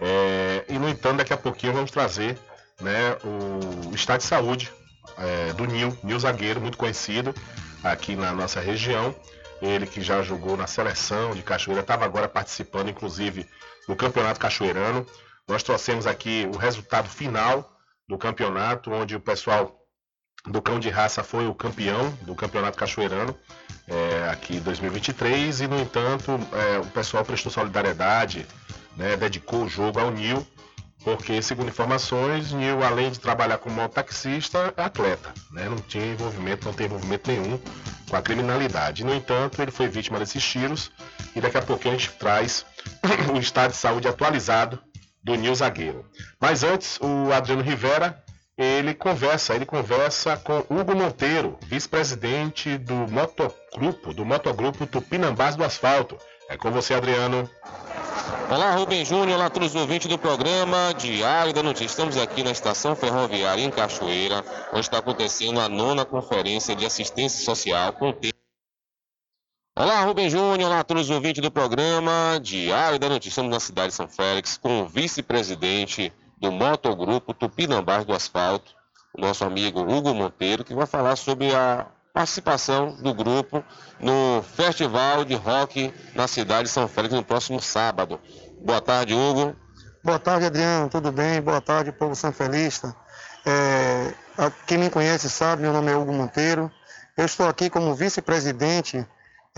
É, e no entanto, daqui a pouquinho vamos trazer né, o estado de saúde é, do Nil, Nil Zagueiro, muito conhecido aqui na nossa região. Ele que já jogou na seleção de Cachoeira, estava agora participando, inclusive, do Campeonato Cachoeirano. Nós trouxemos aqui o resultado final do campeonato, onde o pessoal do Cão de Raça foi o campeão do Campeonato Cachoeirano é, aqui em 2023 e, no entanto, é, o pessoal prestou solidariedade, né, dedicou o jogo ao Nil, porque, segundo informações, Nil, além de trabalhar como mototaxista, é atleta, né, não tinha envolvimento, não tem envolvimento nenhum com a criminalidade. No entanto, ele foi vítima desses tiros e daqui a pouquinho a gente traz o estado de saúde atualizado do Nil Zagueiro. Mas antes, o Adriano Rivera ele conversa, ele conversa com Hugo Monteiro, vice-presidente do motogrupo, do motogrupo Tupinambás do Asfalto. É com você, Adriano. Olá, Rubem Júnior, olá todos os ouvintes do programa Diário da Notícia. Estamos aqui na estação ferroviária em Cachoeira, onde está acontecendo a nona conferência de assistência social com Olá, Rubem Júnior, olá todos os ouvintes do programa Diário da Notícia. Estamos na cidade de São Félix com o vice-presidente do Motogrupo Tupinambás do Asfalto, o nosso amigo Hugo Monteiro, que vai falar sobre a participação do grupo no Festival de Rock na cidade de São Félix no próximo sábado. Boa tarde, Hugo. Boa tarde, Adriano. Tudo bem? Boa tarde, povo sanfelista. É, quem me conhece sabe, meu nome é Hugo Monteiro. Eu estou aqui como vice-presidente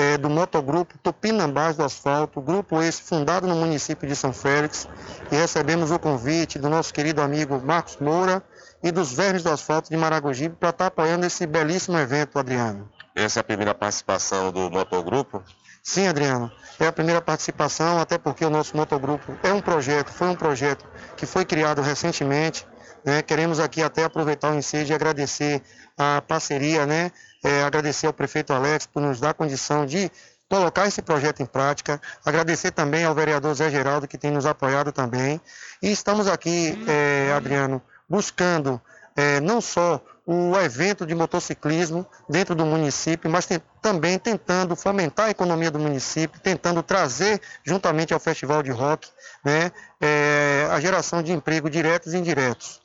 é, do motogrupo Tupinambás do Asfalto, grupo esse fundado no município de São Félix, e recebemos o convite do nosso querido amigo Marcos Moura e dos Vermes do Asfalto de Maragogipe para estar apoiando esse belíssimo evento, Adriano. Essa é a primeira participação do motogrupo? Sim, Adriano. É a primeira participação, até porque o nosso motogrupo é um projeto, foi um projeto que foi criado recentemente. Né? Queremos aqui até aproveitar o ensejo e agradecer a parceria, né? É, agradecer ao prefeito Alex por nos dar condição de colocar esse projeto em prática. Agradecer também ao vereador Zé Geraldo, que tem nos apoiado também. E estamos aqui, é, Adriano, buscando é, não só o evento de motociclismo dentro do município, mas tem, também tentando fomentar a economia do município, tentando trazer, juntamente ao Festival de Rock, né, é, a geração de emprego diretos e indiretos.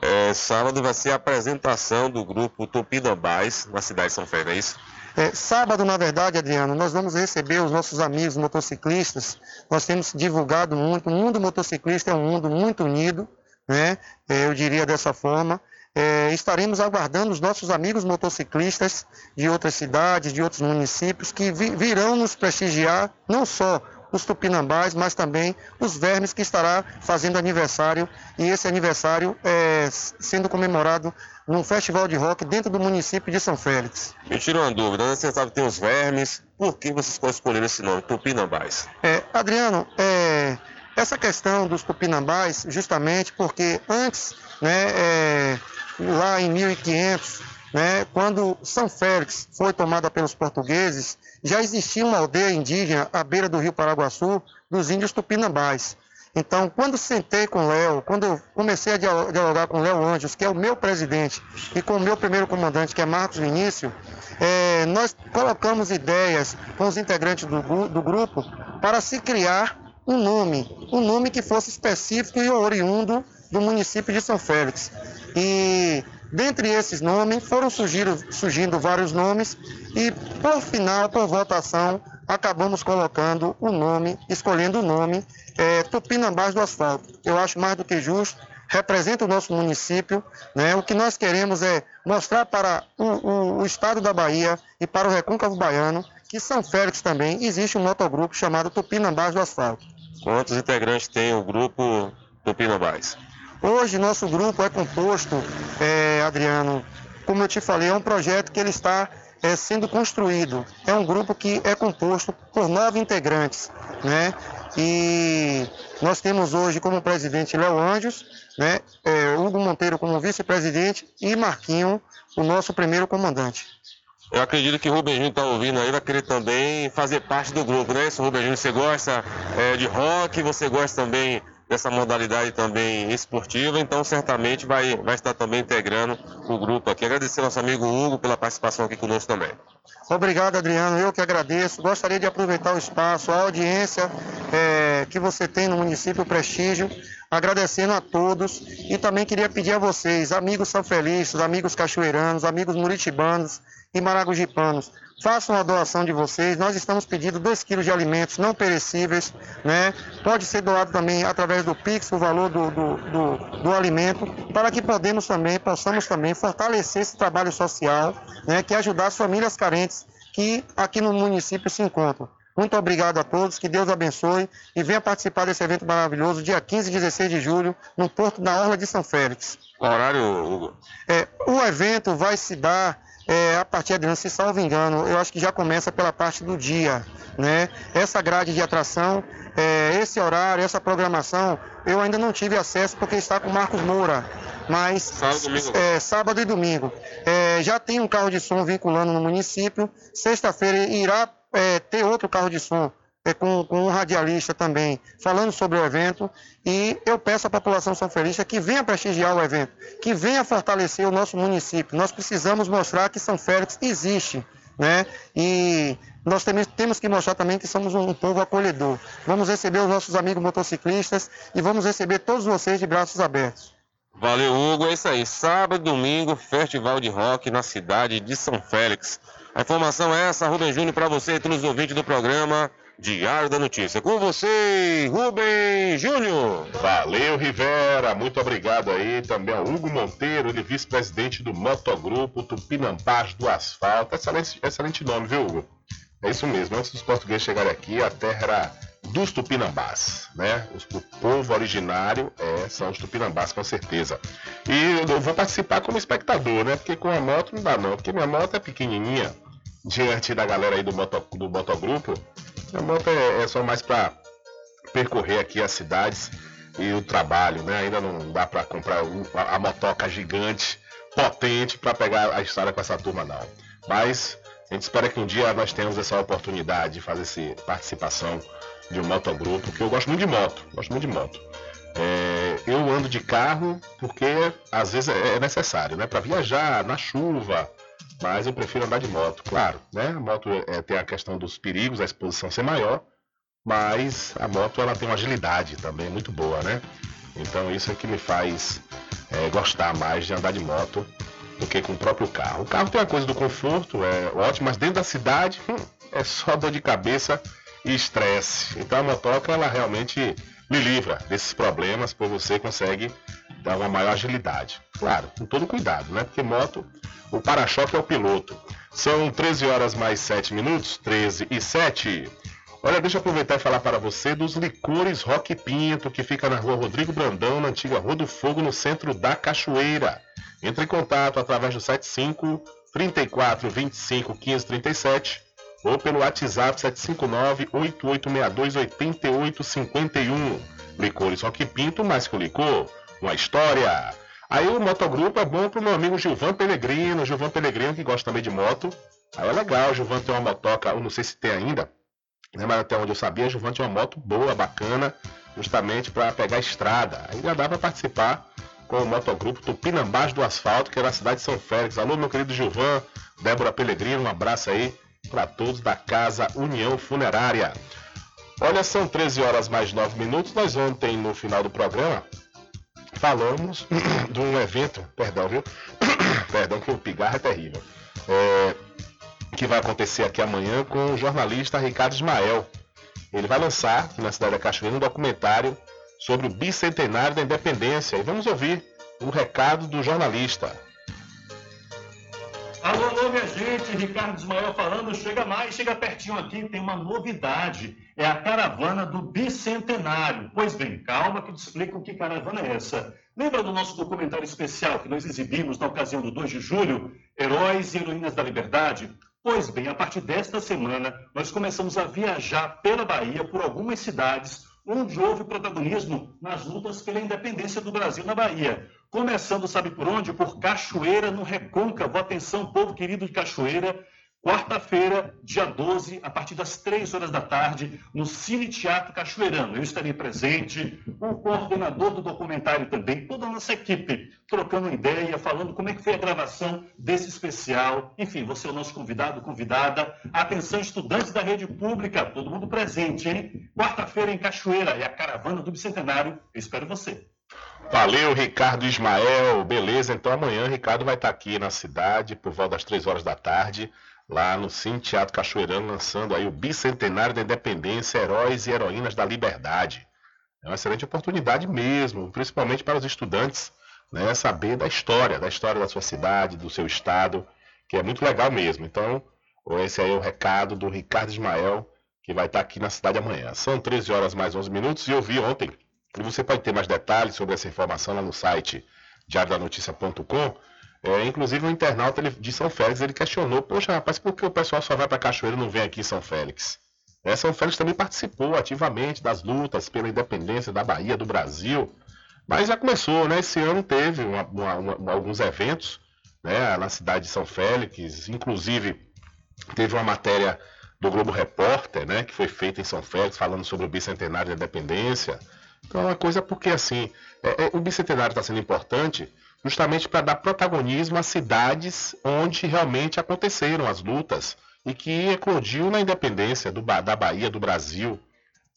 É, sábado vai ser a apresentação do grupo Tupinambás na cidade de São Félix, é isso? É, sábado, na verdade, Adriano, nós vamos receber os nossos amigos motociclistas. Nós temos divulgado muito. O mundo motociclista é um mundo muito unido, né? É, eu diria dessa forma. É, estaremos aguardando os nossos amigos motociclistas de outras cidades, de outros municípios, que vi, virão nos prestigiar, não só os tupinambás, mas também os vermes que estará fazendo aniversário, e esse aniversário é sendo comemorado num festival de rock dentro do município de São Félix. Me tira uma dúvida, né? você sabe que tem os vermes, por que vocês escolheram esse nome, Tupinambás? É, Adriano, é, essa questão dos tupinambás, justamente porque antes, né, é, lá em 1500, né, quando São Félix foi tomada pelos portugueses, já existia uma aldeia indígena à beira do rio Paraguaçu, dos índios tupinambás. Então, quando sentei com o Léo, quando comecei a dialogar com o Léo Anjos, que é o meu presidente, e com o meu primeiro comandante, que é Marcos Vinícius, é, nós colocamos ideias com os integrantes do, do grupo para se criar um nome, um nome que fosse específico e oriundo do município de São Félix. E dentre esses nomes foram surgindo, surgindo vários nomes e por final, por votação, acabamos colocando o nome, escolhendo o nome é, Tupinambás do Asfalto. Eu acho mais do que justo, representa o nosso município. Né? O que nós queremos é mostrar para o, o, o estado da Bahia e para o Recôncavo Baiano que São Félix também existe um motogrupo chamado Tupinambás do Asfalto. Quantos integrantes tem o grupo Tupinambás? Hoje nosso grupo é composto, é, Adriano, como eu te falei, é um projeto que ele está é, sendo construído. É um grupo que é composto por nove integrantes, né? E nós temos hoje como presidente Léo Anjos, né? É, Hugo Monteiro como vice-presidente e Marquinho, o nosso primeiro comandante. Eu acredito que o Rubem está ouvindo aí, vai querer também fazer parte do grupo, né? Se o Rubem você gosta é, de rock, você gosta também dessa modalidade também esportiva, então certamente vai, vai estar também integrando o grupo aqui. Agradecer ao nosso amigo Hugo pela participação aqui conosco também. Obrigado, Adriano. Eu que agradeço. Gostaria de aproveitar o espaço, a audiência é, que você tem no município Prestígio, agradecendo a todos e também queria pedir a vocês, amigos são felizes, amigos cachoeiranos, amigos muritibanos e maragogipanos, façam a doação de vocês. Nós estamos pedindo 2 quilos de alimentos não perecíveis, né? Pode ser doado também através do Pix, o valor do, do, do, do alimento, para que podemos também, possamos também fortalecer esse trabalho social, né? Que é ajudar as famílias carentes que aqui no município se encontram. Muito obrigado a todos, que Deus abençoe e venha participar desse evento maravilhoso, dia 15 e 16 de julho, no Porto da Orla de São Félix. Horário, Hugo? É, o evento vai se dar é, a partir de se salvo engano, eu acho que já começa pela parte do dia, né? Essa grade de atração, é, esse horário, essa programação, eu ainda não tive acesso porque está com Marcos Moura, mas sábado. É, sábado e domingo. É, já tem um carro de som vinculando no município, sexta-feira irá é, ter outro carro de som com, com, um radialista também, falando sobre o evento. E eu peço à população são Felista que venha prestigiar o evento, que venha fortalecer o nosso município. Nós precisamos mostrar que São Félix existe. Né? E nós também temos que mostrar também que somos um povo acolhedor. Vamos receber os nossos amigos motociclistas e vamos receber todos vocês de braços abertos. Valeu, Hugo. É isso aí. Sábado e domingo, Festival de Rock na cidade de São Félix. A informação é essa, Rubem Júnior, para você e todos os ouvintes do programa. Diário da Notícia. Com você, Rubem Júnior. Valeu, Rivera. Muito obrigado aí também ao Hugo Monteiro, ele vice-presidente do Motogrupo Tupinambás do Asfalto. Excelente, excelente nome, viu, Hugo? É isso mesmo. Antes dos portugueses chegarem aqui, a terra era dos Tupinambás, né? O povo originário é, são os Tupinambás, com certeza. E eu vou participar como espectador, né? Porque com a moto não dá não, porque minha moto é pequenininha diante da galera aí do, moto, do motogrupo. A moto é, é só mais para percorrer aqui as cidades e o trabalho, né? Ainda não dá para comprar a, motoca gigante, potente, para pegar a história com essa turma, não. Mas a gente espera que um dia nós tenhamos essa oportunidade de fazer essa participação de um motogrupo, que eu gosto muito de moto, gosto muito de moto. É, eu ando de carro porque às vezes é, é necessário, né? Para viajar na chuva, mas eu prefiro andar de moto, claro, né? A moto é, tem a questão dos perigos, a exposição ser maior, mas a moto ela tem uma agilidade também muito boa, né? Então isso é que me faz é, gostar mais de andar de moto do que com o próprio carro. O carro tem a coisa do conforto, é ótimo, mas dentro da cidade hum, é só dor de cabeça e estresse. Então a motoca ela realmente me livra desses problemas, pois você consegue dar uma maior agilidade. Claro, com todo cuidado, né? Porque moto, o para-choque é o piloto. São 13 horas mais 7 minutos, 13 e 7. Olha, deixa eu aproveitar e falar para você dos licores Rock Pinto, que fica na rua Rodrigo Brandão, na antiga Rua do Fogo, no centro da Cachoeira. Entre em contato através do 75 34 25 15 37 ou pelo WhatsApp 759 8862 8851. Licores Rock Pinto, mais que o licor, uma história. Aí o motogrupo é bom pro meu amigo Gilvan Pellegrino, Gilvan Pellegrino que gosta também de moto. Aí é legal, o Gilvan tem uma motoca, eu não sei se tem ainda, né, mas até onde eu sabia, o Gilvan tinha uma moto boa, bacana, justamente para pegar estrada. Aí já dá para participar com o motogrupo Tupinambás do Asfalto, que é na cidade de São Félix. Alô, meu querido Gilvan, Débora Pellegrino, um abraço aí para todos da Casa União Funerária. Olha, são 13 horas mais 9 minutos. Nós ontem, no final do programa, falamos de um evento, perdão, viu? perdão, que o pigarro é terrível. É, que vai acontecer aqui amanhã com o jornalista Ricardo Ismael. Ele vai lançar aqui na cidade da Cachoeira um documentário sobre o bicentenário da independência. E vamos ouvir o recado do jornalista. Alô, alô, minha gente, Ricardo Ismael falando, chega mais, chega pertinho aqui, tem uma novidade, é a caravana do Bicentenário. Pois bem, calma que eu te explico que caravana é essa. Lembra do nosso documentário especial que nós exibimos na ocasião do 2 de julho, Heróis e Heroínas da Liberdade? Pois bem, a partir desta semana, nós começamos a viajar pela Bahia, por algumas cidades, onde houve protagonismo nas lutas pela independência do Brasil na Bahia. Começando, sabe por onde? Por Cachoeira, no Recôncavo. Atenção, povo querido de Cachoeira. Quarta-feira, dia 12, a partir das 3 horas da tarde, no Cine Teatro Cachoeirano. Eu estarei presente, o coordenador do documentário também, toda a nossa equipe, trocando ideia, falando como é que foi a gravação desse especial. Enfim, você é o nosso convidado, convidada. Atenção, estudantes da rede pública, todo mundo presente, hein? Quarta-feira em Cachoeira, é a caravana do Bicentenário. Eu espero você. Valeu, Ricardo Ismael. Beleza, então amanhã o Ricardo vai estar aqui na cidade por volta das 3 horas da tarde, lá no Cine Teatro Cachoeirano, lançando aí o Bicentenário da Independência, Heróis e Heroínas da Liberdade. É uma excelente oportunidade mesmo, principalmente para os estudantes, né, saber da história, da história da sua cidade, do seu estado, que é muito legal mesmo. Então, esse aí é o recado do Ricardo Ismael, que vai estar aqui na cidade amanhã. São 13 horas mais 11 minutos e eu vi ontem e você pode ter mais detalhes sobre essa informação lá no site diariodanoticia.com. É, inclusive o internauta de São Félix ele questionou, poxa rapaz, por que o pessoal só vai para Cachoeira e não vem aqui em São Félix? É, São Félix também participou ativamente das lutas pela independência da Bahia, do Brasil, mas já começou, né? Esse ano teve uma, uma, uma, alguns eventos né, na cidade de São Félix, inclusive teve uma matéria do Globo Repórter, né, que foi feita em São Félix, falando sobre o bicentenário da independência. Então é uma coisa porque assim, é, é, o bicentenário está sendo importante justamente para dar protagonismo às cidades onde realmente aconteceram as lutas e que eclodiu na independência do, da Bahia, do Brasil,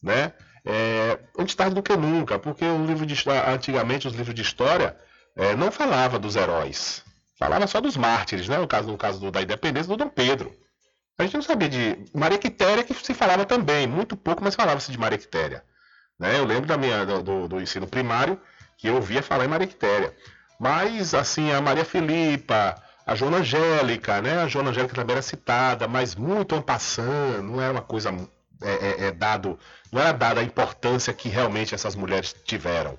né? É, antes tarde do que nunca, porque o livro de, antigamente os livros de história é, não falava dos heróis, falava só dos mártires, né? No caso, no caso do, da independência do Dom Pedro. A gente não sabia de Maria Quitéria, que se falava também, muito pouco, mas falava-se de Maria Quitéria. Né? Eu lembro da minha, do, do ensino primário que eu ouvia falar em Maria Quitéria. Mas, assim, a Maria Filipa, a Joana Angélica, né? A Joana Angélica também era citada, mas muito passando, não era uma coisa é, é, é, dado, não era dada a importância que realmente essas mulheres tiveram,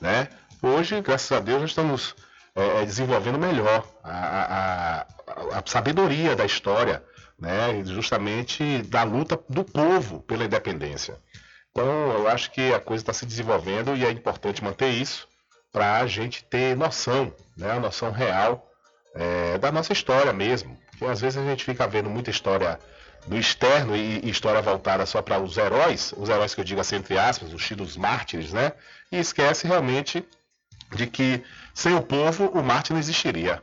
né? Hoje, graças a Deus, nós estamos é, é desenvolvendo melhor a, a, a, sabedoria da história, né? Justamente da luta do povo pela independência. Então, eu acho que a coisa está se desenvolvendo e é importante manter isso para a gente ter noção, né, a noção real é, da nossa história mesmo. Porque às vezes a gente fica vendo muita história do externo e, e história voltada só para os heróis, os heróis que eu digo assim, entre aspas, os tidos mártires, né? E esquece realmente de que sem o povo o Marte não existiria.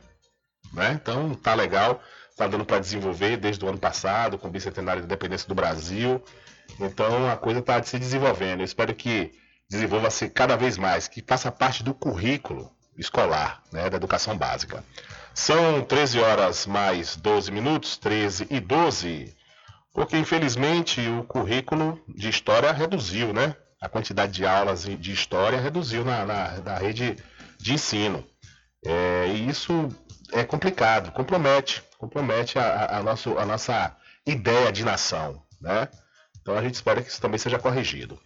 Né? Então tá legal, tá dando para desenvolver desde o ano passado, com o bicentenário da independência do Brasil. Então a coisa está se desenvolvendo. Eu espero que desenvolva-se cada vez mais, que faça parte do currículo escolar, né, da educação básica. São 13 horas mais 12 minutos, 13 e 12, porque infelizmente o currículo de história reduziu, né? A quantidade de aulas de história reduziu na, na, na rede de ensino. É, e isso é complicado, compromete, compromete a, a, nosso, a nossa ideia de nação, né? Então a gente espera que isso também seja corrigido.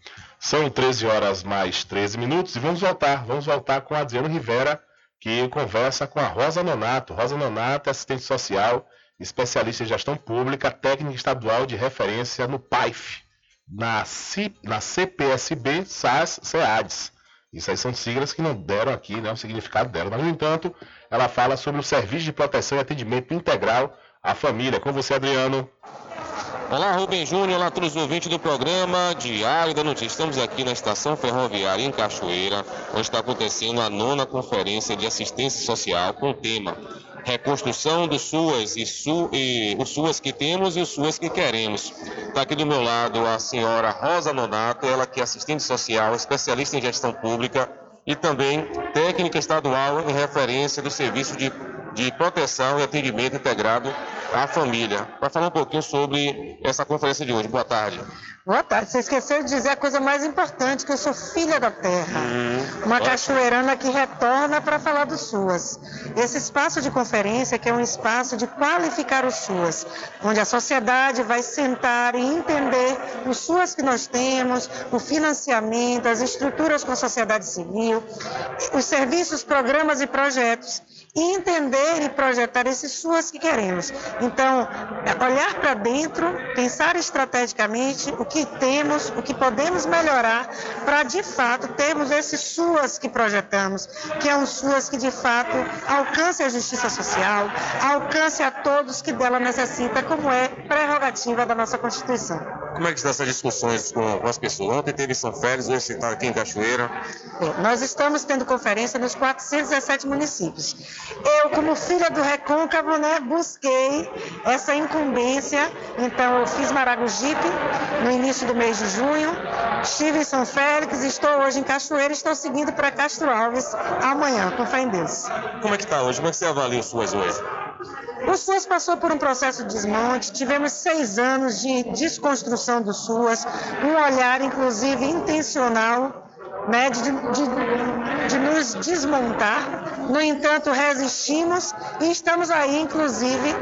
São 13 horas mais 13 minutos e vamos voltar, vamos voltar com Adriano Rivera, que conversa com a Rosa Nonato. Rosa Nonato é assistente social, especialista em gestão pública, técnica estadual de referência no PAIF, na, C, na CPSB, SAS, SEADES. Isso aí são siglas que não deram aqui né, o significado dela. Mas, no entanto, ela fala sobre o serviço de proteção e atendimento integral à família. Com você, Adriano. Olá, Rubem Júnior, olá a todos os ouvintes do programa Diário da Notícia. Estamos aqui na estação ferroviária em Cachoeira, onde está acontecendo a nona conferência de assistência social com o tema reconstrução do SUAS e, Su, e os SUAS que temos e os SUAS que queremos. Está aqui do meu lado a senhora Rosa Nonato, ela que é assistente social, especialista em gestão pública e também técnica estadual em referência do serviço de, de proteção e atendimento integrado à família. Para falar um pouquinho sobre essa conferência de hoje. Boa tarde. Boa tarde. Você esqueceu de dizer a coisa mais importante, que eu sou filha da terra. Hum, uma ótimo. cachoeirana que retorna para falar do SUAS. Esse espaço de conferência que é um espaço de qualificar o SUAS, onde a sociedade vai sentar e entender os SUAS que nós temos, o financiamento, as estruturas com a sociedade civil, os serviços, programas e projetos e entender e projetar esses SUAS que queremos. Então, olhar para dentro, pensar estrategicamente o que temos, o que podemos melhorar para de fato termos esses SUAS que projetamos, que é um SUAS que de fato alcance a justiça social, alcance a todos que dela necessita, como é prerrogativa da nossa Constituição. Como é que estão essas discussões com, com as pessoas? Ontem teve São Félix, hoje você está aqui em Cachoeira. É, Nós estamos tendo conferência nos 417 municípios. Eu, como filha do Recôncavo, né, busquei essa incumbência. Então, eu fiz Maragogipe no início do mês de junho, estive em São Félix, estou hoje em Cachoeira e estou seguindo para Castro Alves amanhã, com fé em Deus. Como é que está hoje? Como é que você avalia os suas hoje? O SUAS passou por um processo de desmonte, tivemos seis anos de desconstrução do SUAS, um olhar, inclusive, intencional né, de, de- de nos desmontar. No entanto, resistimos e estamos aí, inclusive,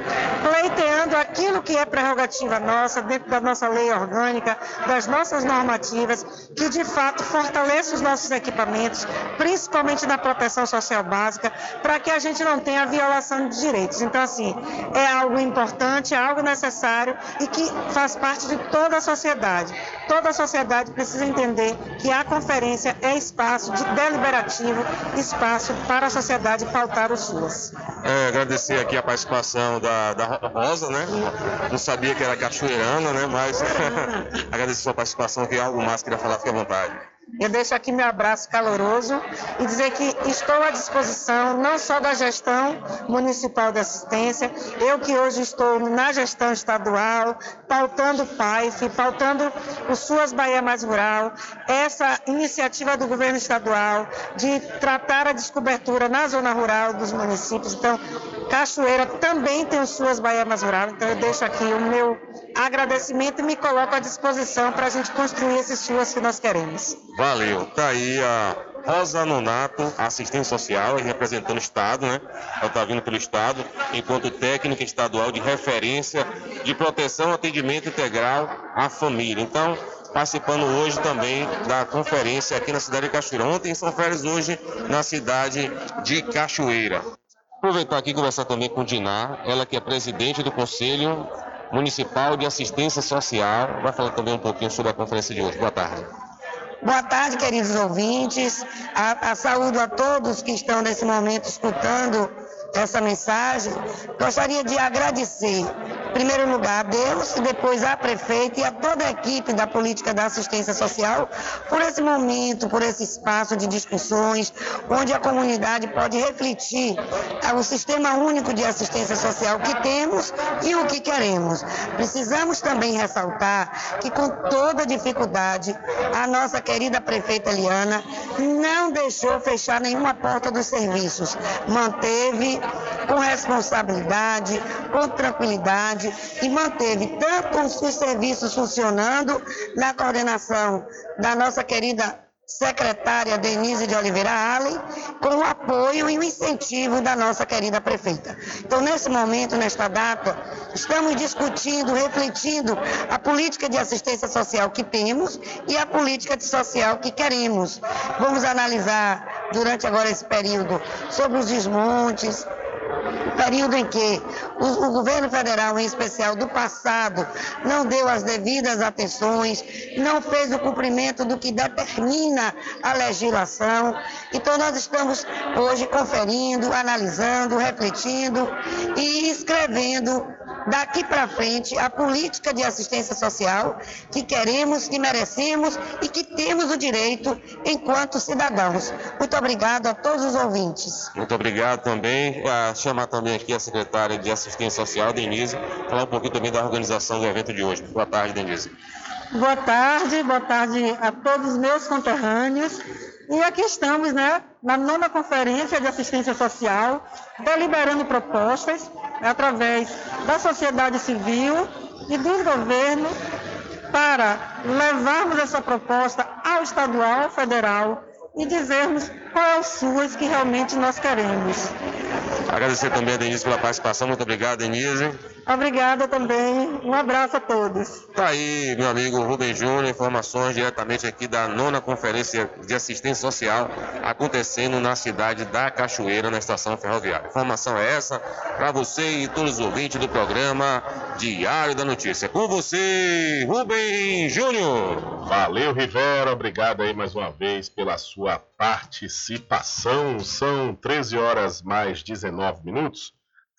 pleiteando aquilo que é prerrogativa nossa, dentro da nossa lei orgânica, das nossas normativas, que de fato fortaleça os nossos equipamentos, principalmente na proteção social básica, para que a gente não tenha violação de direitos. Então, assim, é algo importante, é algo necessário e que faz parte de toda a sociedade. Toda a sociedade precisa entender que a conferência é espaço de deliberativo, espaço para a sociedade pautar os SUAS. É, agradecer aqui a participação da, da Rosa, né? Não sabia que era cachoeirana, né? Mas agradecer a sua participação, que é algo mais que queria falar, fique à vontade. Eu deixo aqui meu abraço caloroso e dizer que estou à disposição não só da gestão municipal de assistência, eu que hoje estou na gestão estadual, pautando o PAIF, pautando o Suas Bahia Mais Rural, essa iniciativa do governo estadual de tratar a descobertura na zona rural dos municípios. Então, Cachoeira também tem o Suas Bahia Mais Rural, então eu deixo aqui o meu agradecimento e me coloco à disposição para a gente construir esses Suas que nós queremos. Valeu. Tá aí a Rosa Nonato, assistente social, representando o Estado, né? Ela está vindo pelo Estado, enquanto técnica estadual de referência de proteção e atendimento integral à família. Então, participando hoje também da conferência aqui na cidade de Cachoeira. Ontem em São Félix, hoje na cidade de Cachoeira. Aproveitar aqui e conversar também com Diná, ela que é presidente do Conselho Municipal de Assistência Social. Vai falar também um pouquinho sobre a conferência de hoje. Boa tarde. Boa tarde, queridos ouvintes. A, a saúde a todos que estão nesse momento escutando essa mensagem. Gostaria de agradecer Em primeiro lugar, a Deus, e depois à prefeita e a toda a equipe da política da assistência social por esse momento, por esse espaço de discussões, onde a comunidade pode refletir o sistema único de assistência social que temos e o que queremos. Precisamos também ressaltar que, com toda dificuldade, a nossa querida prefeita Eliana não deixou fechar nenhuma porta dos serviços, manteve com responsabilidade, com tranquilidade e manteve tanto os serviços funcionando na coordenação da nossa querida secretária Denise de Oliveira Allen, com o apoio e o incentivo da nossa querida prefeita. Então, nesse momento, nesta data, estamos discutindo, refletindo a política de assistência social que temos e a política social que queremos. Vamos analisar, durante agora esse período, sobre os desmontes, período em que o, o, governo federal, em especial do passado, não deu as devidas atenções, não fez o cumprimento do que determina a legislação. Então, nós estamos hoje conferindo, analisando, refletindo e escrevendo daqui para frente a política de assistência social que queremos, que merecemos e que temos o direito enquanto cidadãos. Muito obrigado a todos os ouvintes. Muito obrigado também. A chamar também aqui a secretária de Assistência Social, Denise, falar um pouquinho também da organização do evento de hoje. Boa tarde, Denise. Boa tarde, boa tarde a todos os meus conterrâneos. E aqui estamos, né, na nona conferência de assistência social, deliberando propostas através da sociedade civil e dos governos para levarmos essa proposta ao estadual, federal e dizermos qual o SUS que realmente nós queremos. Agradecer também a Denise pela participação. Muito obrigado, Denise. Obrigada também. Um abraço a todos. Tá aí, meu amigo Rubem Júnior, informações diretamente aqui da nona Conferência de Assistência Social acontecendo na cidade da Cachoeira, na estação ferroviária. Informação é essa para você e todos os ouvintes do programa Diário da Notícia. Com você, Rubem Júnior. Valeu, Rivera. Obrigado aí mais uma vez pela sua participação. São 13 horas mais 19 minutos.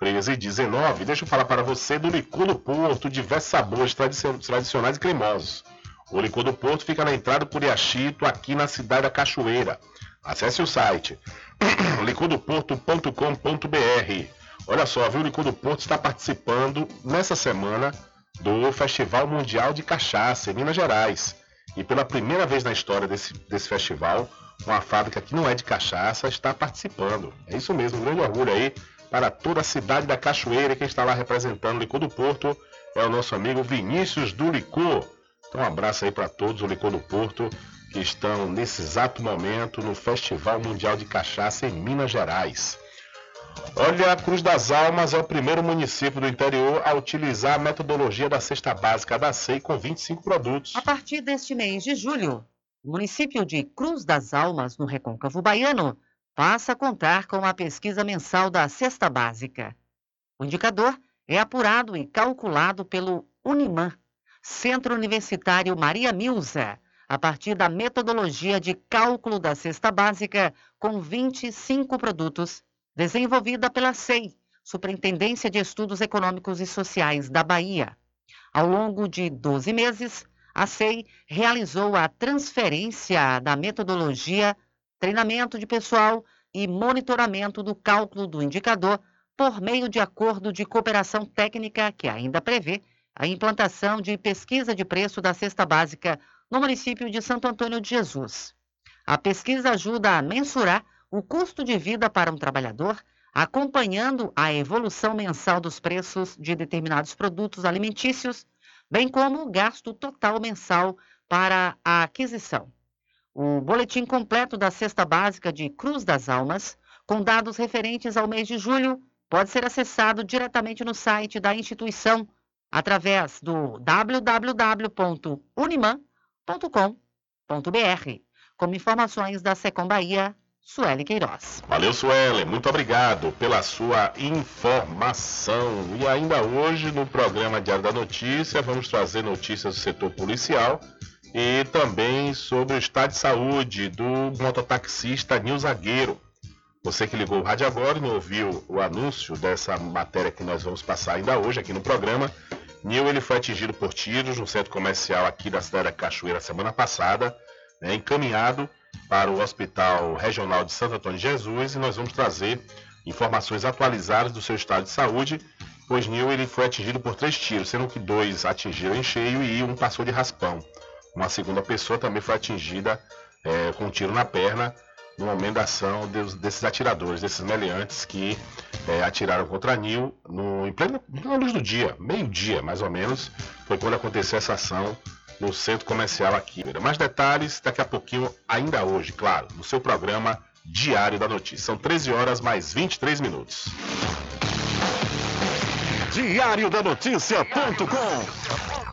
13 e 19. Deixa eu falar para você do licor do Porto, diversos sabores tradicionais e cremosos. O licor do Porto fica na entrada do Curiachito, aqui na cidade da Cachoeira. Acesse o site licordoporto.com.br. Olha só, viu? O Licor do Porto está participando nessa semana do Festival Mundial de Cachaça em Minas Gerais. E pela primeira vez na história desse, desse festival, uma fábrica que não é de cachaça está participando. É isso mesmo, um grande orgulho aí para toda a cidade da Cachoeira. Quem está lá representando o Licor do Porto é o nosso amigo Vinícius do Licor. Então, um abraço aí para todos o Licor do Porto que estão nesse exato momento no Festival Mundial de Cachaça em Minas Gerais. Olha, a Cruz das Almas é o primeiro município do interior a utilizar a metodologia da cesta básica da SEI com 25 produtos. A partir deste mês de julho, o município de Cruz das Almas, no Recôncavo Baiano, passa a contar com a pesquisa mensal da cesta básica. O indicador é apurado e calculado pelo Uniman, Centro Universitário Maria Milza, a partir da metodologia de cálculo da cesta básica com 25 produtos, desenvolvida pela SEI, Superintendência de Estudos Econômicos e Sociais da Bahia. Ao longo de 12 meses, a SEI realizou a transferência da metodologia treinamento de pessoal e monitoramento do cálculo do indicador por meio de acordo de cooperação técnica que ainda prevê a implantação de pesquisa de preço da cesta básica no município de Santo Antônio de Jesus. A pesquisa ajuda a mensurar o custo de vida para um trabalhador, acompanhando a evolução mensal dos preços de determinados produtos alimentícios, bem como o gasto total mensal para a aquisição. O boletim completo da cesta básica de Cruz das Almas, com dados referentes ao mês de julho, pode ser acessado diretamente no site da instituição através do www.uniman.com.br, como informações da Secom Bahia, Sueli Queiroz. Valeu, Sueli. Muito obrigado pela sua informação. E ainda hoje, no programa Diário da Notícia, vamos trazer notícias do setor policial e também sobre o estado de saúde do mototaxista Nil Zagueiro. Você que ligou o rádio agora e não ouviu o anúncio dessa matéria que nós vamos passar ainda hoje aqui no programa, Nil ele foi atingido por tiros no centro comercial aqui da cidade da Cachoeira semana passada, né, encaminhado para o Hospital Regional de Santo Antônio de Jesus e nós vamos trazer informações atualizadas do seu estado de saúde, pois Nil ele foi atingido por três tiros, sendo que dois atingiram em cheio e um passou de raspão. Uma segunda pessoa também foi atingida é, com um tiro na perna no momento da ação desses atiradores, desses meliantes que é, atiraram contra Nil no, em plena na luz do dia, meio-dia mais ou menos, foi quando aconteceu essa ação no centro comercial aqui. Mais detalhes daqui a pouquinho, ainda hoje, claro, no seu programa Diário da Notícia. São 13 horas mais 23 minutos. Diário da Notícia.com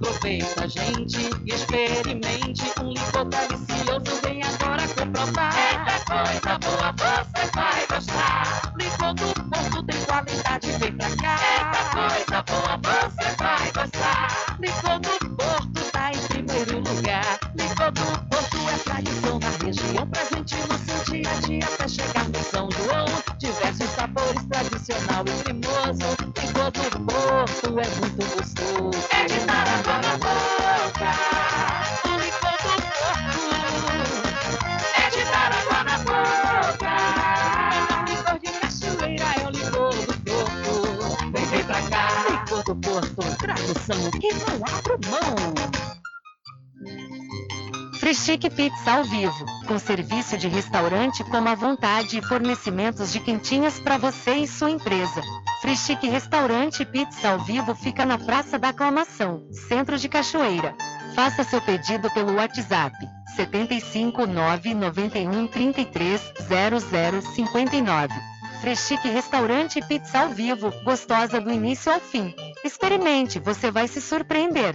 Aproveita, gente, e experimente um licor delicioso. Vem agora comprovar. Eita coisa boa, você vai gostar. Licor do Porto tem qualidade, vem pra cá. Eita coisa boa, você vai gostar. Licor do Porto tá em primeiro lugar. Licor do Porto é tradição na região, presente no seu dia a dia até chegar no São João. Diversos sabores, tradicional e cremoso. Licor do Porto é muito gostoso. É Tradução que não abro mão. Pizza ao vivo, com serviço de restaurante como à vontade e fornecimentos de quentinhas para você e sua empresa. Freschique Restaurante Pizza ao vivo fica na Praça da Aclamação, Centro de Cachoeira. Faça seu pedido pelo WhatsApp 75 991 33 0059. Freschique Restaurante Pizza ao vivo, gostosa do início ao fim. Experimente, você vai se surpreender.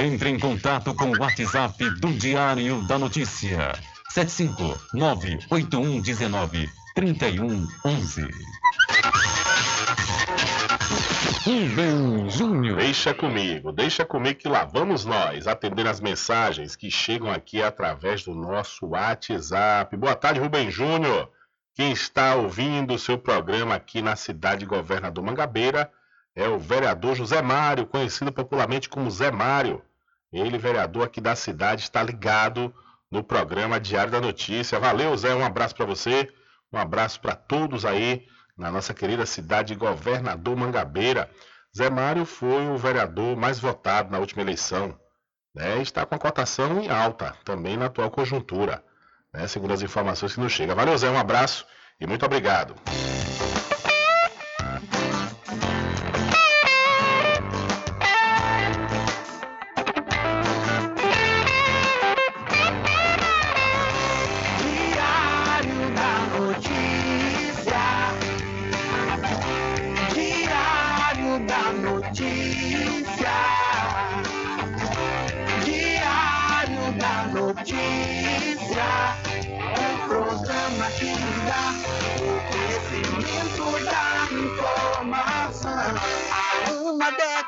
Entre em contato com o WhatsApp do Diário da Notícia. 759-8119-3111. 3111. Rubem Júnior. Deixa comigo, deixa comigo que lá vamos nós atender as mensagens que chegam aqui através do nosso WhatsApp. Boa tarde, Rubem Júnior. Quem está ouvindo o seu programa aqui na cidade de Governador Mangabeira é o vereador José Mário, conhecido popularmente como Zé Mário. Ele, vereador aqui da cidade, está ligado no programa Diário da Notícia. Valeu, Zé, um abraço para você, um abraço para todos aí na nossa querida cidade de Governador Mangabeira. Zé Mário foi o vereador mais votado na última eleição. Né? Está com a cotação em alta, também na atual conjuntura, né? segundo as informações que nos chegam. Valeu, Zé, um abraço e muito obrigado.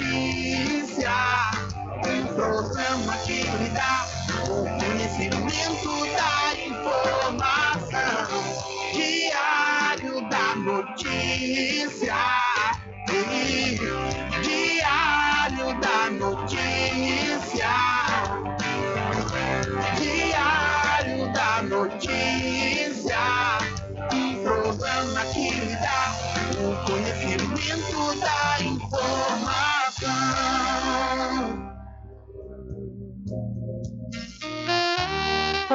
Da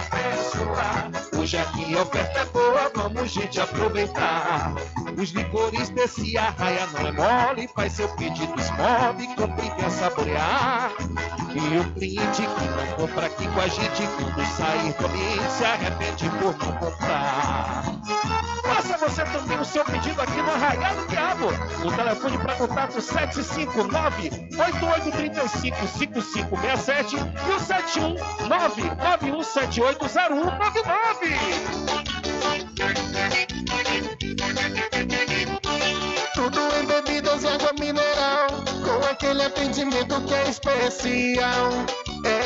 pessoa! Hoje aqui a oferta é boa, vamos, gente, aproveitar. Os licores desse arraia não é mole, faz seu pedido, esmove, compre e venha saborear. E o cliente que não compra aqui com a gente, quando sair do ambiente, se arrepende por não comprar. Faça você também o seu pedido aqui no Arraial do Diabo. O telefone para contato 759-8835-5567 e o 71991780199. Tudo em bebidas e água mineral, com aquele atendimento que é especial.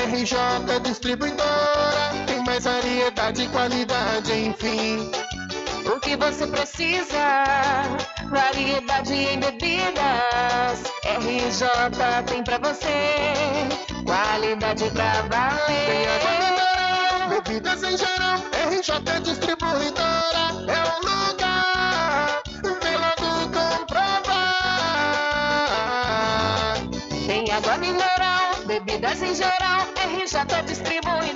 RJ Distribuidora, tem mais variedade e qualidade, enfim. O que você precisa? Variedade em bebidas. RJ tem pra você. Qualidade pra valer. Bebidas em geral, RJ Distribuidora, é o lugar. Vem logo comprovar. Tem água mineral, bebidas em geral. RJ Distribuidora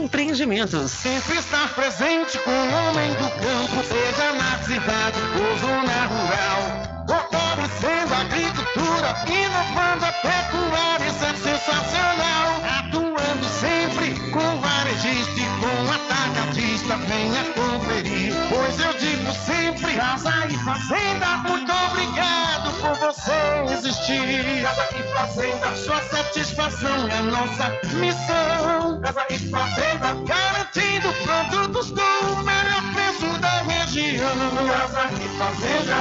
Empreendimentos. Sempre estar presente com o homem do campo, seja na cidade ou zona rural. Fortalecendo a agricultura, inovando a pecuária, isso é sensacional. Atuando sempre com varejista e com atacadista, venha conferir. Pois eu digo sempre, casa e fazenda, muito obrigado por você existir. Casa e fazenda, sua satisfação é nossa missão. Casa e fazenda, garantindo produtos com o melhor preço da região. Casa e fazenda.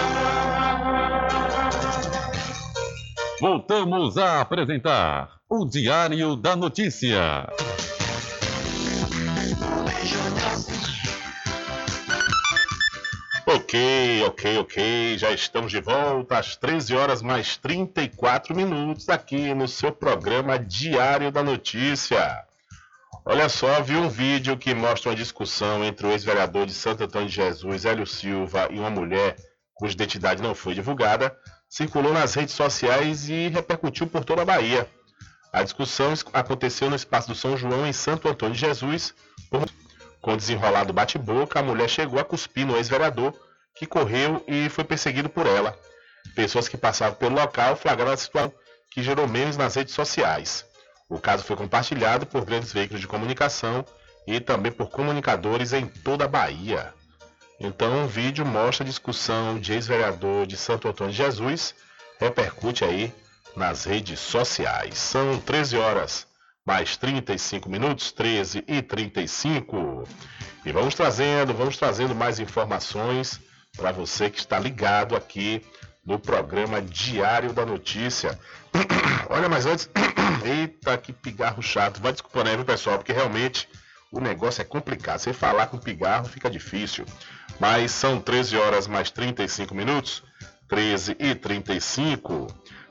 Voltamos a apresentar o Diário da Notícia. Ok, ok, ok. Já estamos de volta às 13 horas mais 34 minutos aqui no seu programa Diário da Notícia. Olha só, vi um vídeo que mostra uma discussão entre o ex-vereador de Santo Antônio de Jesus, Hélio Silva, e uma mulher cuja identidade não foi divulgada, circulou nas redes sociais e repercutiu por toda a Bahia. A discussão aconteceu no Espaço do São João, em Santo Antônio de Jesus. Por... Com o desenrolado bate-boca, a mulher chegou a cuspir no ex-vereador, que correu e foi perseguido por ela. Pessoas que passavam pelo local flagraram a situação, que gerou memes nas redes sociais. O caso foi compartilhado por grandes veículos de comunicação e também por comunicadores em toda a Bahia. Então, o vídeo mostra a discussão de ex-vereador de Santo Antônio de Jesus, repercute aí nas redes sociais. São 13 horas mais 35 minutos, 13 e 35. E vamos trazendo, vamos trazendo mais informações para você que está ligado aqui no programa Diário da Notícia. Olha, mas antes, eita, que pigarro chato. Vai desculpar, né, viu, pessoal? Porque realmente o negócio é complicado. Você falar com pigarro fica difícil. Mas são 13 horas mais 35 minutos, 13 e 35.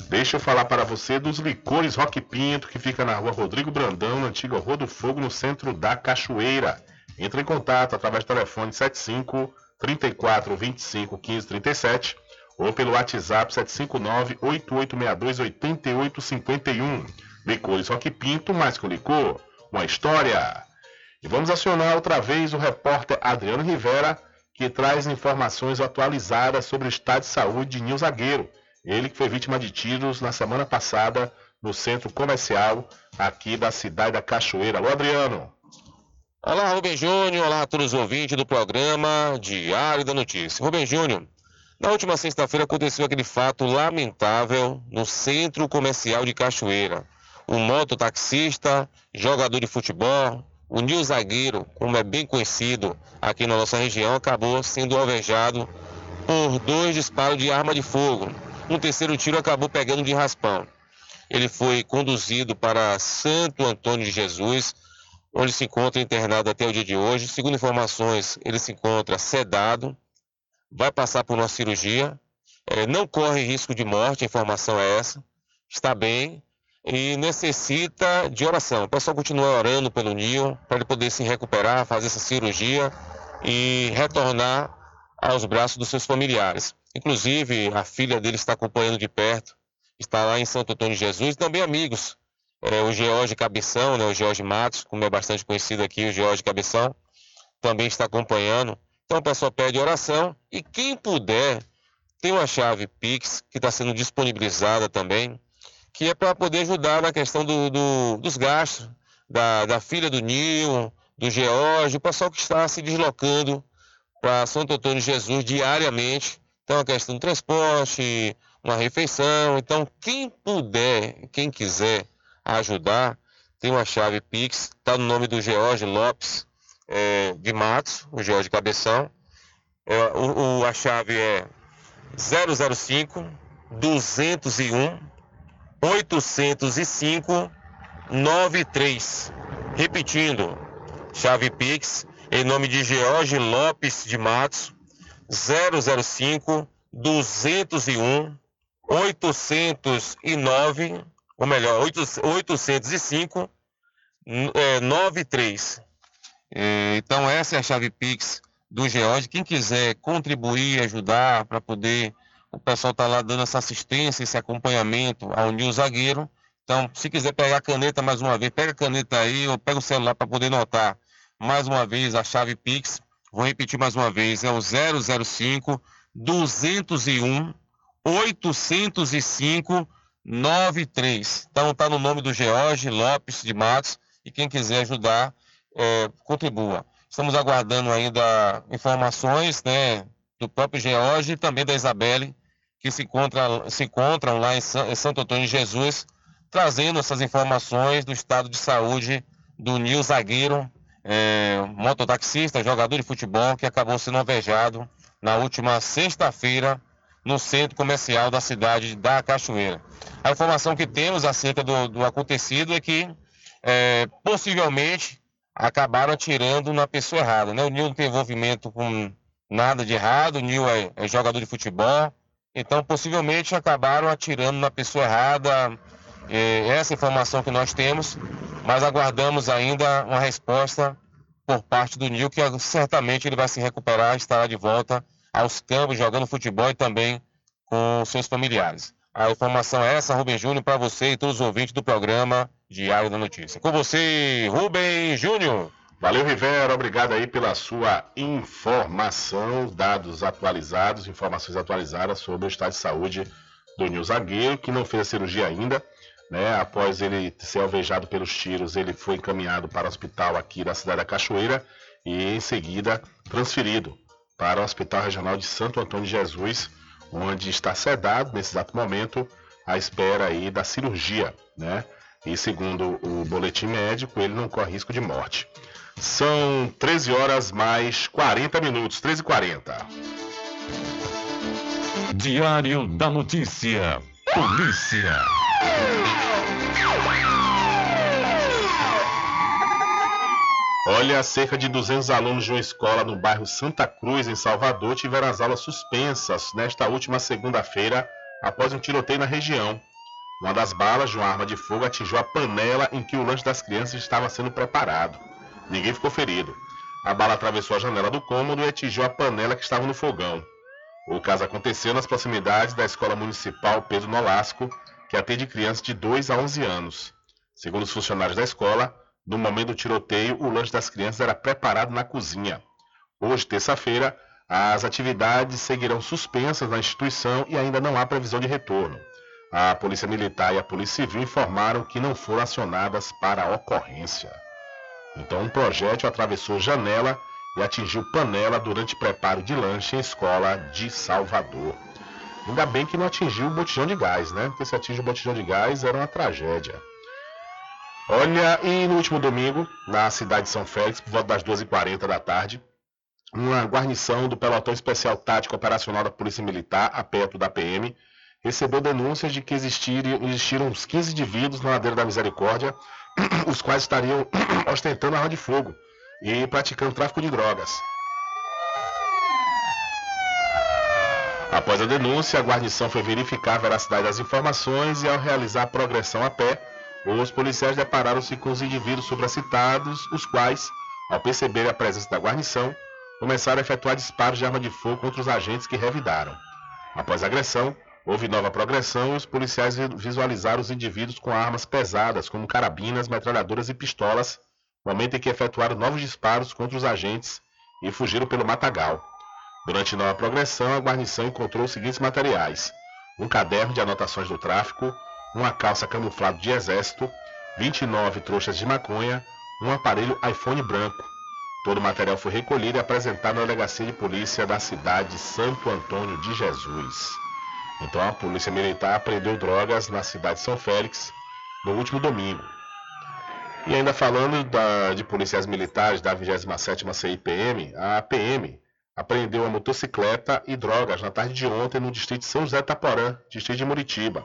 Deixa eu falar para você dos licores Rock Pinto, que fica na rua Rodrigo Brandão, na antiga Rua do Fogo, no centro da Cachoeira. Entre em contato através do telefone 75 34 25 15 37 ou pelo WhatsApp 759 8862 8851. Licores Rock Pinto, mais que o licor, uma história. E vamos acionar outra vez o repórter Adriano Rivera, que traz informações atualizadas sobre o estado de saúde de Nil Zagueiro. Ele que foi vítima de tiros na semana passada no centro comercial aqui da cidade da Cachoeira. Alô, Adriano. Olá, Rubem Júnior. Olá a todos os ouvintes do programa Diário da Notícia. Rubem Júnior, na última sexta-feira aconteceu aquele fato lamentável no centro comercial de Cachoeira. Um mototaxista, jogador de futebol, o Nil Zagueiro, como é bem conhecido aqui na nossa região, acabou sendo alvejado por dois disparos de arma de fogo. Um terceiro tiro acabou pegando de raspão. Ele foi conduzido para Santo Antônio de Jesus, onde se encontra internado até o dia de hoje. Segundo informações, ele se encontra sedado, vai passar por uma cirurgia, é, não corre risco de morte, a informação é essa, está bem e necessita de oração. O pessoal continua orando pelo Nil para ele poder se recuperar, fazer essa cirurgia e retornar aos braços dos seus familiares. Inclusive, a filha dele está acompanhando de perto, está lá em Santo Antônio de Jesus, e também amigos. É, o George Cabeção, né, o George Matos, como é bastante conhecido aqui, o George Cabeção, também está acompanhando. Então, o pessoal pede oração e quem puder tem uma chave Pix que está sendo disponibilizada também, que é para poder ajudar na questão do, do, dos gastos da, da filha do Nil, do George, o pessoal que está se deslocando para Santo Antônio de Jesus diariamente. Então, a questão do transporte, uma refeição. Então, quem puder, quem quiser ajudar, tem uma chave Pix, está no nome do George Lopes é, de Matos, o George Cabeção. É, o, o, a chave é 005 201 805 93. Repetindo, chave Pix, em nome de George Lopes de Matos, 005 201 809, ou melhor, 805 é, 93. É, então, essa é a chave Pix do George. Quem quiser contribuir, ajudar para poder. O pessoal está lá dando essa assistência, esse acompanhamento ao Nil Zagueiro. Então, se quiser pegar a caneta mais uma vez, pega a caneta aí ou pega o celular para poder notar mais uma vez a chave Pix. Vou repetir mais uma vez, é o 005 201 805 93. Então tá no nome do George Lopes de Matos e quem quiser ajudar, é, contribua. Estamos aguardando ainda informações né, do próprio George e também da Isabelle, que se, encontra, se encontram lá em, em Santo Antônio de Jesus, trazendo essas informações do estado de saúde do Nil Zagueiro, é, mototaxista, jogador de futebol, que acabou sendo alvejado na última sexta-feira no centro comercial da cidade da Cachoeira. A informação que temos acerca do, do acontecido é que é, possivelmente acabaram atirando na pessoa errada. Né? O Nil não tem envolvimento com nada de errado, o Nil é, é jogador de futebol, então possivelmente acabaram atirando na pessoa errada. É, essa informação que nós temos, mas aguardamos ainda uma resposta por parte do Nil, que certamente ele vai se recuperar estará de volta aos campos, jogando futebol e também com seus familiares. A informação é essa, Rubem Júnior, para você e todos os ouvintes do programa Diário da Notícia. Com você, Rubem Júnior. Valeu, Rivera. Obrigado aí pela sua informação, dados atualizados, informações atualizadas sobre o estado de saúde do Nil Zagueiro, que não fez a cirurgia ainda, né? Após ele ser alvejado pelos tiros, ele foi encaminhado para o hospital aqui da cidade da Cachoeira e em seguida transferido para o Hospital Regional de Santo Antônio de Jesus, onde está sedado nesse exato momento à espera aí da cirurgia, né? E segundo o boletim médico, ele não corre risco de morte. São 13 horas mais 40 minutos, 13 e 40. Diário da Notícia. Polícia. Olha, cerca de 200 alunos de uma escola no bairro Santa Cruz, em Salvador, tiveram as aulas suspensas nesta última segunda-feira após um tiroteio na região. Uma das balas de uma arma de fogo atingiu a panela em que o lanche das crianças estava sendo preparado. Ninguém ficou ferido. A bala atravessou a janela do cômodo e atingiu a panela que estava no fogão. O caso aconteceu nas proximidades da Escola Municipal Pedro Nolasco, que atende crianças de 2 a 11 anos. Segundo os funcionários da escola, no momento do tiroteio, o lanche das crianças era preparado na cozinha. Hoje, terça-feira, as atividades seguirão suspensas na instituição e ainda não há previsão de retorno. A Polícia Militar e a Polícia Civil informaram que não foram acionadas para a ocorrência. Então, um projétil atravessou janela e atingiu panela durante preparo de lanche em escola de Salvador. Ainda bem que não atingiu o botijão de gás, né? Porque se atinge o botijão de gás era uma tragédia. Olha, e no último domingo, na cidade de São Félix, por volta das 12h40 da tarde, uma guarnição do Pelotão Especial Tático Operacional da Polícia Militar, a perto da PM, recebeu denúncias de que existiram, existiram uns 15 indivíduos na ladeira da Misericórdia, os quais estariam ostentando arma de fogo e praticando tráfico de drogas. Após a denúncia, a guarnição foi verificar a veracidade das informações e, ao realizar a progressão a pé, os policiais depararam-se com os indivíduos supracitados, os quais, ao perceberem a presença da guarnição, começaram a efetuar disparos de arma de fogo contra os agentes que revidaram. Após a agressão, houve nova progressão e os policiais visualizaram os indivíduos com armas pesadas, como carabinas, metralhadoras e pistolas, momento em que efetuaram novos disparos contra os agentes e fugiram pelo matagal. Durante nova progressão, a guarnição encontrou os seguintes materiais: um caderno de anotações do tráfico, uma calça camuflada de exército, 29 trouxas de maconha, um aparelho iPhone branco. Todo o material foi recolhido e apresentado na delegacia de polícia da cidade de Santo Antônio de Jesus. Então a polícia militar apreendeu drogas na cidade de São Félix no último domingo. E ainda falando da- de policiais militares da 27ª CIPM, a PM apreendeu a motocicleta e drogas na tarde de ontem no distrito de São José Taporã, distrito de Muritiba.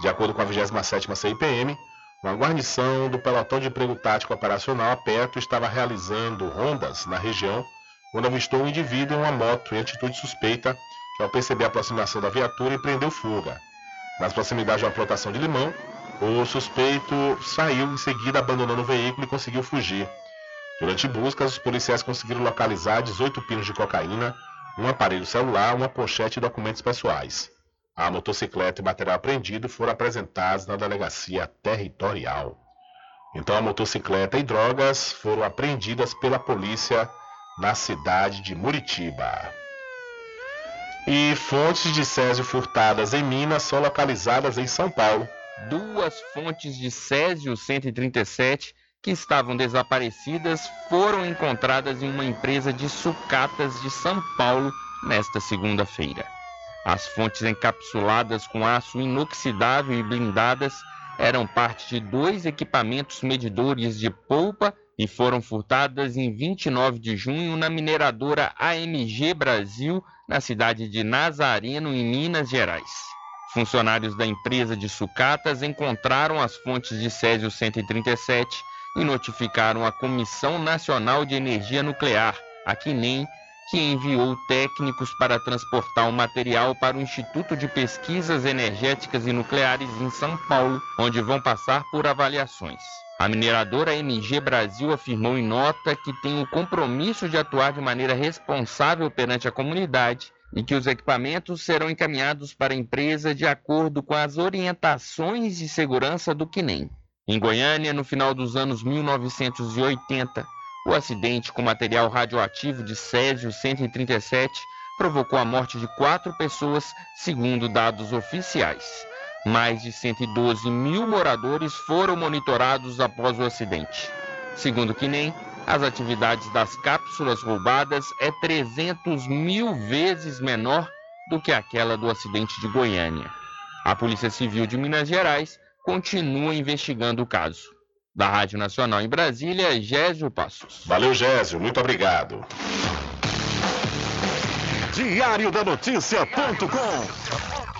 De acordo com a 27ª CIPM, uma guarnição do pelotão de emprego tático operacional a perto estava realizando rondas na região quando avistou um indivíduo em uma moto em atitude suspeita que ao perceber a aproximação da viatura empreendeu fuga. Nas proximidades de uma plantação de limão, o suspeito saiu em seguida abandonando o veículo e conseguiu fugir. Durante buscas, os policiais conseguiram localizar 18 pinos de cocaína, um aparelho celular, uma pochete e documentos pessoais. A motocicleta e material apreendido foram apresentados na delegacia territorial. Então, a motocicleta e drogas foram apreendidas pela polícia na cidade de Muritiba. E fontes de Césio furtadas em Minas são localizadas em São Paulo. Duas fontes de Césio 137 que estavam desaparecidas foram encontradas em uma empresa de sucatas de São Paulo nesta segunda-feira. As fontes encapsuladas com aço inoxidável e blindadas eram parte de dois equipamentos medidores de polpa e foram furtadas em 29 de junho na mineradora AMG Brasil, na cidade de Nazareno, em Minas Gerais. Funcionários da empresa de sucatas encontraram as fontes de Césio 137 e notificaram a Comissão Nacional de Energia Nuclear, a CNEM, que enviou técnicos para transportar o material para o Instituto de Pesquisas Energéticas e Nucleares em São Paulo, onde vão passar por avaliações. A mineradora MG Brasil afirmou em nota que tem o compromisso de atuar de maneira responsável perante a comunidade e que os equipamentos serão encaminhados para a empresa de acordo com as orientações de segurança do CNEM. Em Goiânia, no final dos anos 1980, o acidente com material radioativo de Césio 137 provocou a morte de quatro pessoas, segundo dados oficiais. Mais de 112 mil moradores foram monitorados após o acidente. Segundo o CNEM, as atividades das cápsulas roubadas é 300 mil vezes menor do que aquela do acidente de Goiânia. A Polícia Civil de Minas Gerais continua investigando o caso. Da Rádio Nacional em Brasília, Gésio Passos. Valeu, Gésio, muito obrigado. Diário da Notícia.com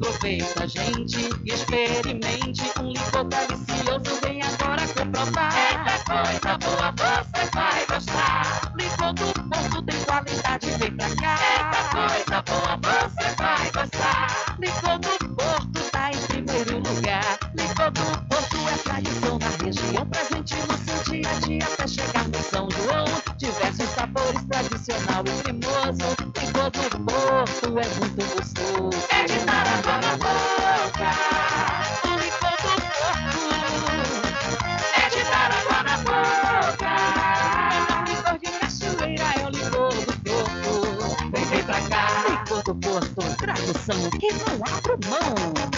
Aproveita, gente, e experimente um licor delicioso. Vem agora comprovar. Eita coisa boa, você vai gostar. Licor do Porto tem qualidade, vem pra cá. Eita coisa boa, você vai gostar. Licor do Porto tá em primeiro lugar. Licor do Porto é tradição na região, presente no seu dia a dia chegar no São João. Diversos sabores, tradicional e cremoso. Licor do Porto é muito gostoso. É de dar água na boca. O licor do Porto é de dar água na boca. É um licor de cachoeira, é o licor do Porto. Vem, vem pra cá. Licor do Porto, tradução que não abro mão.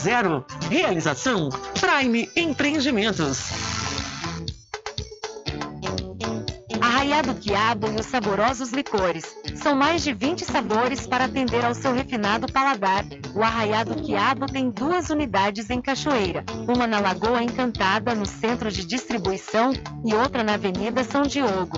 Realização Prime Empreendimentos. Arraiado Quiabo e os saborosos licores. São mais de 20 sabores para atender ao seu refinado paladar. O Arraiado Quiabo tem duas unidades em Cachoeira, uma na Lagoa Encantada, no centro de distribuição, e outra na Avenida São Diogo.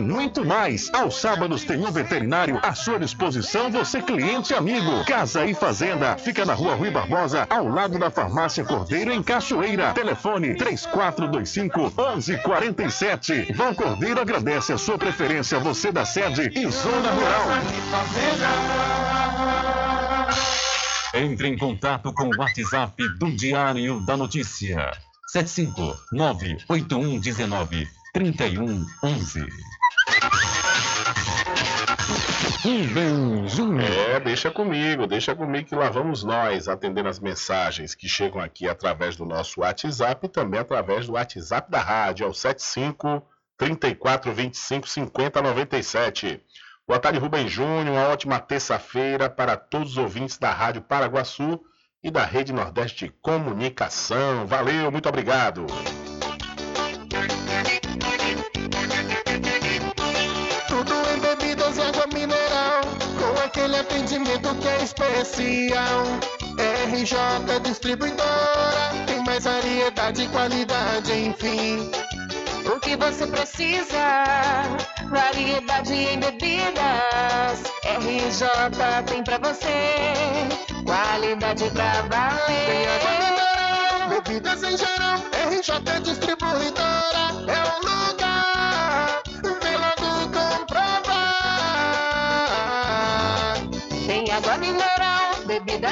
muito mais. Aos sábados tem um veterinário à sua disposição, você cliente amigo. Casa e Fazenda, fica na rua Rui Barbosa, ao lado da Farmácia Cordeiro, em Cachoeira. Telefone 3425 1147. Vão Cordeiro agradece a sua preferência, você da sede e Zona Rural. Entre em contato com o WhatsApp do Diário da Notícia. 759-8119-3111. É, deixa comigo, deixa comigo que lá vamos nós atendendo as mensagens que chegam aqui através do nosso WhatsApp e também através do WhatsApp da rádio, é o 75 34 25 50 97. Boa tarde, Rubem Júnior. Uma ótima terça-feira para todos os ouvintes da Rádio Paraguaçu e da Rede Nordeste de Comunicação. Valeu, muito obrigado. Atendimento que é especial. RJ Distribuidora, tem mais variedade e qualidade, enfim. O que você precisa? Variedade em bebidas. RJ tem pra você. Qualidade pra Tem valer. mineral, bebidas em geral. RJ Distribuidora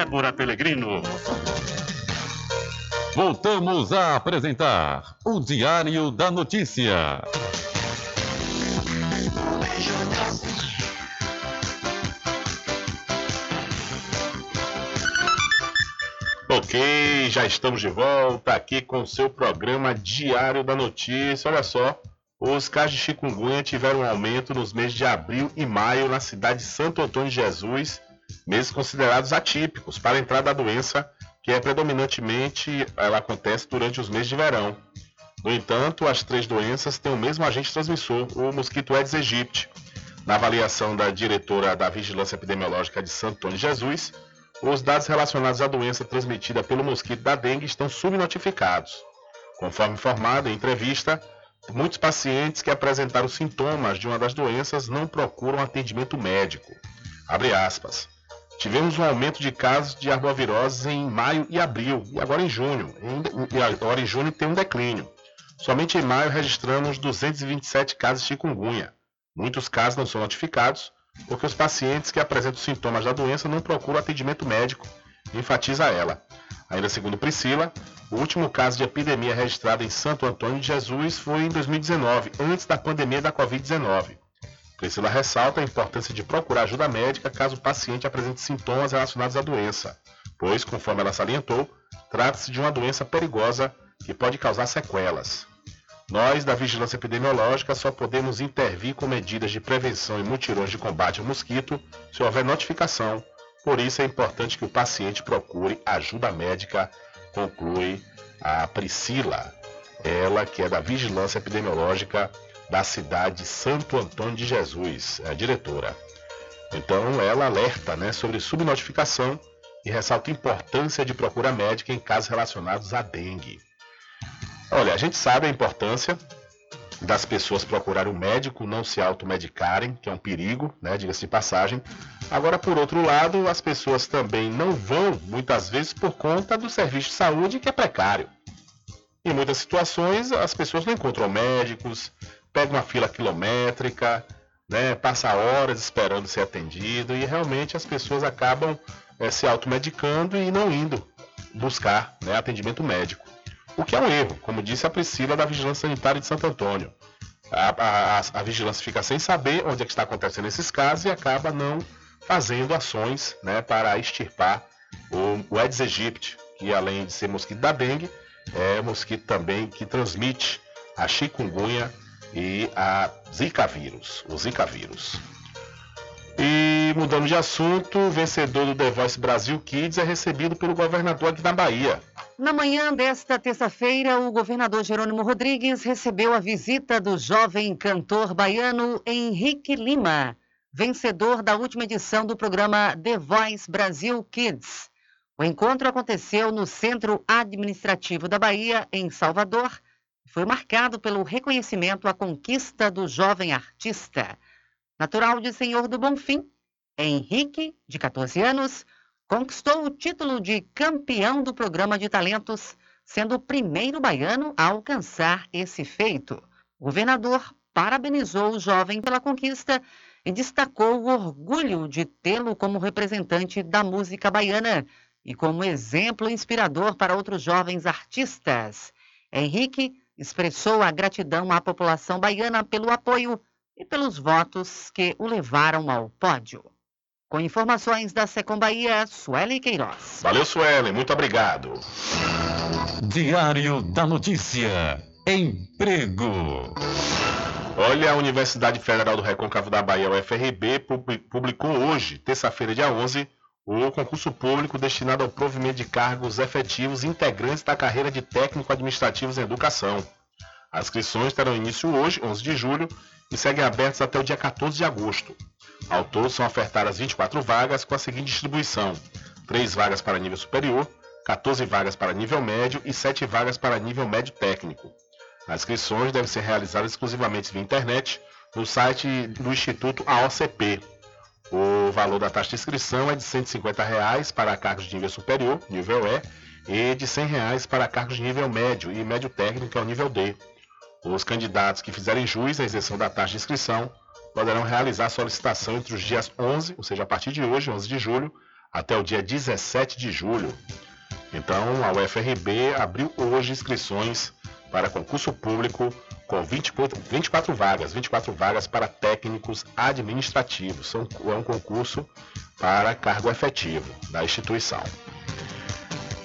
Débora Pelegrino. Voltamos a apresentar o Diário da Notícia. Ok, já estamos de volta aqui com o seu programa Diário da Notícia. Olha só, os casos de chikungunya tiveram um aumento nos meses de abril e maio na cidade de Santo Antônio de Jesus meses considerados atípicos para a entrada da doença, que é predominantemente ela acontece durante os meses de verão. No entanto, as três doenças têm o mesmo agente transmissor, o mosquito Aedes aegypti. Na avaliação da diretora da Vigilância Epidemiológica de Santo Antônio Jesus, os dados relacionados à doença transmitida pelo mosquito da dengue estão subnotificados. Conforme informado em entrevista, muitos pacientes que apresentaram sintomas de uma das doenças não procuram atendimento médico. Abre aspas. Tivemos um aumento de casos de arboviroses em maio e abril, e agora em junho. E agora em junho tem um declínio. Somente em maio registramos 227 casos de chikungunya. Muitos casos não são notificados porque os pacientes que apresentam sintomas da doença não procuram atendimento médico, enfatiza ela. Ainda segundo Priscila, o último caso de epidemia registrado em Santo Antônio de Jesus foi em 2019, antes da pandemia da Covid-19. Priscila ressalta a importância de procurar ajuda médica caso o paciente apresente sintomas relacionados à doença, pois, conforme ela salientou, trata-se de uma doença perigosa que pode causar sequelas. Nós, da Vigilância Epidemiológica, só podemos intervir com medidas de prevenção e mutirões de combate ao mosquito se houver notificação. Por isso é importante que o paciente procure ajuda médica, conclui a Priscila, ela que é da Vigilância Epidemiológica da cidade de Santo Antônio de Jesus, a diretora. Então ela alerta né, sobre subnotificação e ressalta a importância de procura médica em casos relacionados à dengue. Olha, a gente sabe a importância das pessoas procurarem um médico, não se automedicarem, que é um perigo, né, diga-se de passagem. Agora, por outro lado, as pessoas também não vão, muitas vezes, por conta do serviço de saúde que é precário. Em muitas situações, as pessoas não encontram médicos, pegam uma fila quilométrica, né, passa horas esperando ser atendido e realmente as pessoas acabam é, se automedicando e não indo buscar né, atendimento médico o que é um erro, como disse a Priscila da Vigilância Sanitária de Santo Antônio. A, a, a vigilância fica sem saber onde é que está acontecendo esses casos e acaba não fazendo ações né, para extirpar o, o Aedes aegypti, que além de ser mosquito da dengue, é mosquito também que transmite a chikungunya e a zika vírus, o zika vírus. E mudando de assunto, o vencedor do The Voice Brasil Kids é recebido pelo governador aqui da Bahia. Na manhã desta terça-feira, o governador Jerônimo Rodrigues recebeu a visita do jovem cantor baiano Henrique Lima, vencedor da última edição do programa The Voice Brasil Kids. O encontro aconteceu no Centro Administrativo da Bahia, em Salvador, foi marcado pelo reconhecimento à conquista do jovem artista. Natural de Senhor do Bonfim, Henrique, de 14 anos, conquistou o título de campeão do programa de talentos, sendo o primeiro baiano a alcançar esse feito. O governador parabenizou o jovem pela conquista e destacou o orgulho de tê-lo como representante da música baiana e como exemplo inspirador para outros jovens artistas. Henrique expressou a gratidão à população baiana pelo apoio e pelos votos que o levaram ao pódio. Com informações da Secom Bahia, Sueli Queiroz. Valeu, Sueli, muito obrigado. Diário da Notícia. Emprego. Olha, a Universidade Federal do Recôncavo da Bahia, UFRB, publicou hoje, terça-feira, dia 11, o concurso público destinado ao provimento de cargos efetivos integrantes da carreira de técnico administrativos em educação. As inscrições terão início hoje, 11 de julho, e seguem abertas até o dia 14 de agosto. Ao todo, são ofertadas 24 vagas com a seguinte distribuição: 3 vagas para nível superior, 14 vagas para nível médio e 7 vagas para nível médio técnico. As inscrições devem ser realizadas exclusivamente via internet no site do Instituto AOCP. O valor da taxa de inscrição é de 150 reais para cargos de nível superior, nível E, e de 100 reais para cargos de nível médio e médio técnico, é o nível D. Os candidatos que fizerem jus à isenção da taxa de inscrição poderão realizar a solicitação entre os dias 11, ou seja, a partir de hoje, 11 de julho, até o dia 17 de julho. Então, a UFRB abriu hoje inscrições para concurso público com 24, 24 vagas, 24 vagas para técnicos administrativos. São, é um concurso para cargo efetivo da instituição.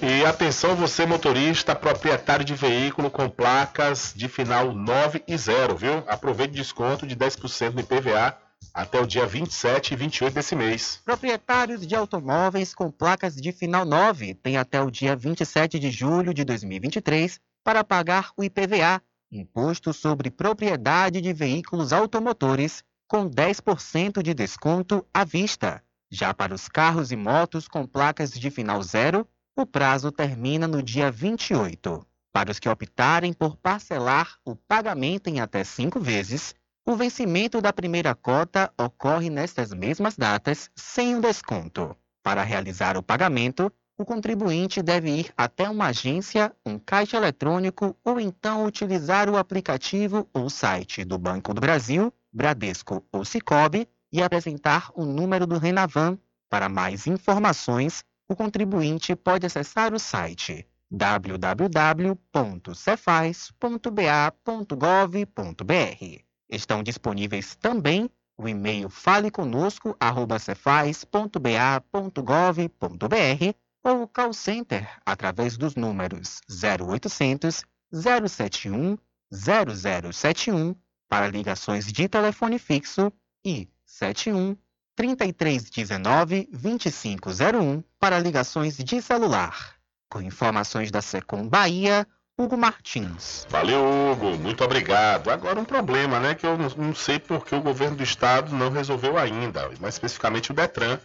E atenção você motorista, proprietário de veículo com placas de final 9 e 0, viu? Aproveite desconto de 10% no IPVA até o dia 27 e 28 desse mês. Proprietários de automóveis com placas de final 9 têm até o dia 27 de julho de 2023 para pagar o IPVA, Imposto sobre Propriedade de Veículos Automotores, com 10% de desconto à vista. Já para os carros e motos com placas de final 0, o prazo termina no dia 28. Para os que optarem por parcelar o pagamento em até cinco vezes, o vencimento da primeira cota ocorre nestas mesmas datas, sem o desconto. Para realizar o pagamento, o contribuinte deve ir até uma agência, um caixa eletrônico ou então utilizar o aplicativo ou site do Banco do Brasil, Bradesco ou Cicobi e apresentar o número do Renavan. Para mais informações, o contribuinte pode acessar o site www.cefaz.ba.gov.br. Estão disponíveis também o e-mail faleconosco@cefaz.ba.gov.br ou o call center através dos números 0800 071 0071 para ligações de telefone fixo e 71 3319 2501 para ligações de celular. Com informações da Secom Bahia, Hugo Martins. Valeu, Hugo. Muito obrigado. Agora um problema, né? Que eu não, não sei por que o governo do estado não resolveu ainda, mais especificamente o Detran,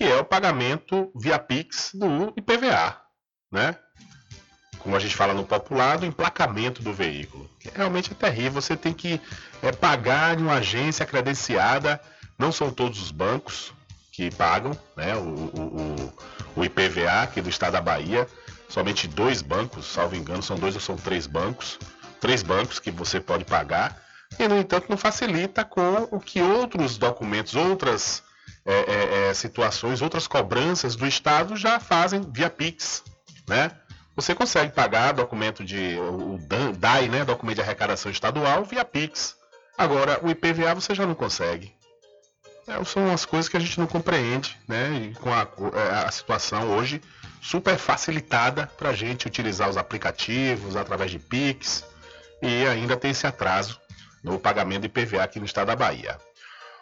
que é o pagamento via Pix do IPVA, né? Como a gente fala no popular, do emplacamento do veículo. Realmente é terrível. Você tem que é, pagar em uma agência credenciada não são todos os bancos que pagam né, o, o, o, IPVA aqui do estado da Bahia. Somente dois bancos, salvo engano, são dois ou são três bancos. Três bancos que você pode pagar. E, no entanto, não facilita com o que outros documentos, outras é, é, é situações, outras cobranças do Estado já fazem via Pix. Né? Você consegue pagar documento de. o DAI, né? Documento de arrecadação estadual, via Pix. Agora, o IPVA você já não consegue. É, são as coisas que a gente não compreende, né? E com a, é, a situação hoje super facilitada para a gente utilizar os aplicativos através de Pix e ainda tem esse atraso no pagamento de IPVA aqui no estado da Bahia.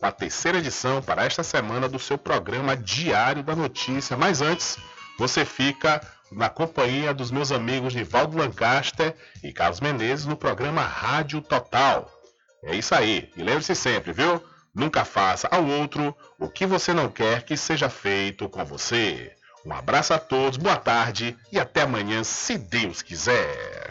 com a terceira edição para esta semana do seu programa Diário da Notícia. Mas antes, você fica na companhia dos meus amigos Nivaldo Lancaster e Carlos Menezes no programa Rádio Total. É isso aí. E lembre-se sempre, viu? Nunca faça ao outro o que você não quer que seja feito com você. Um abraço a todos, boa tarde e até amanhã, se Deus quiser.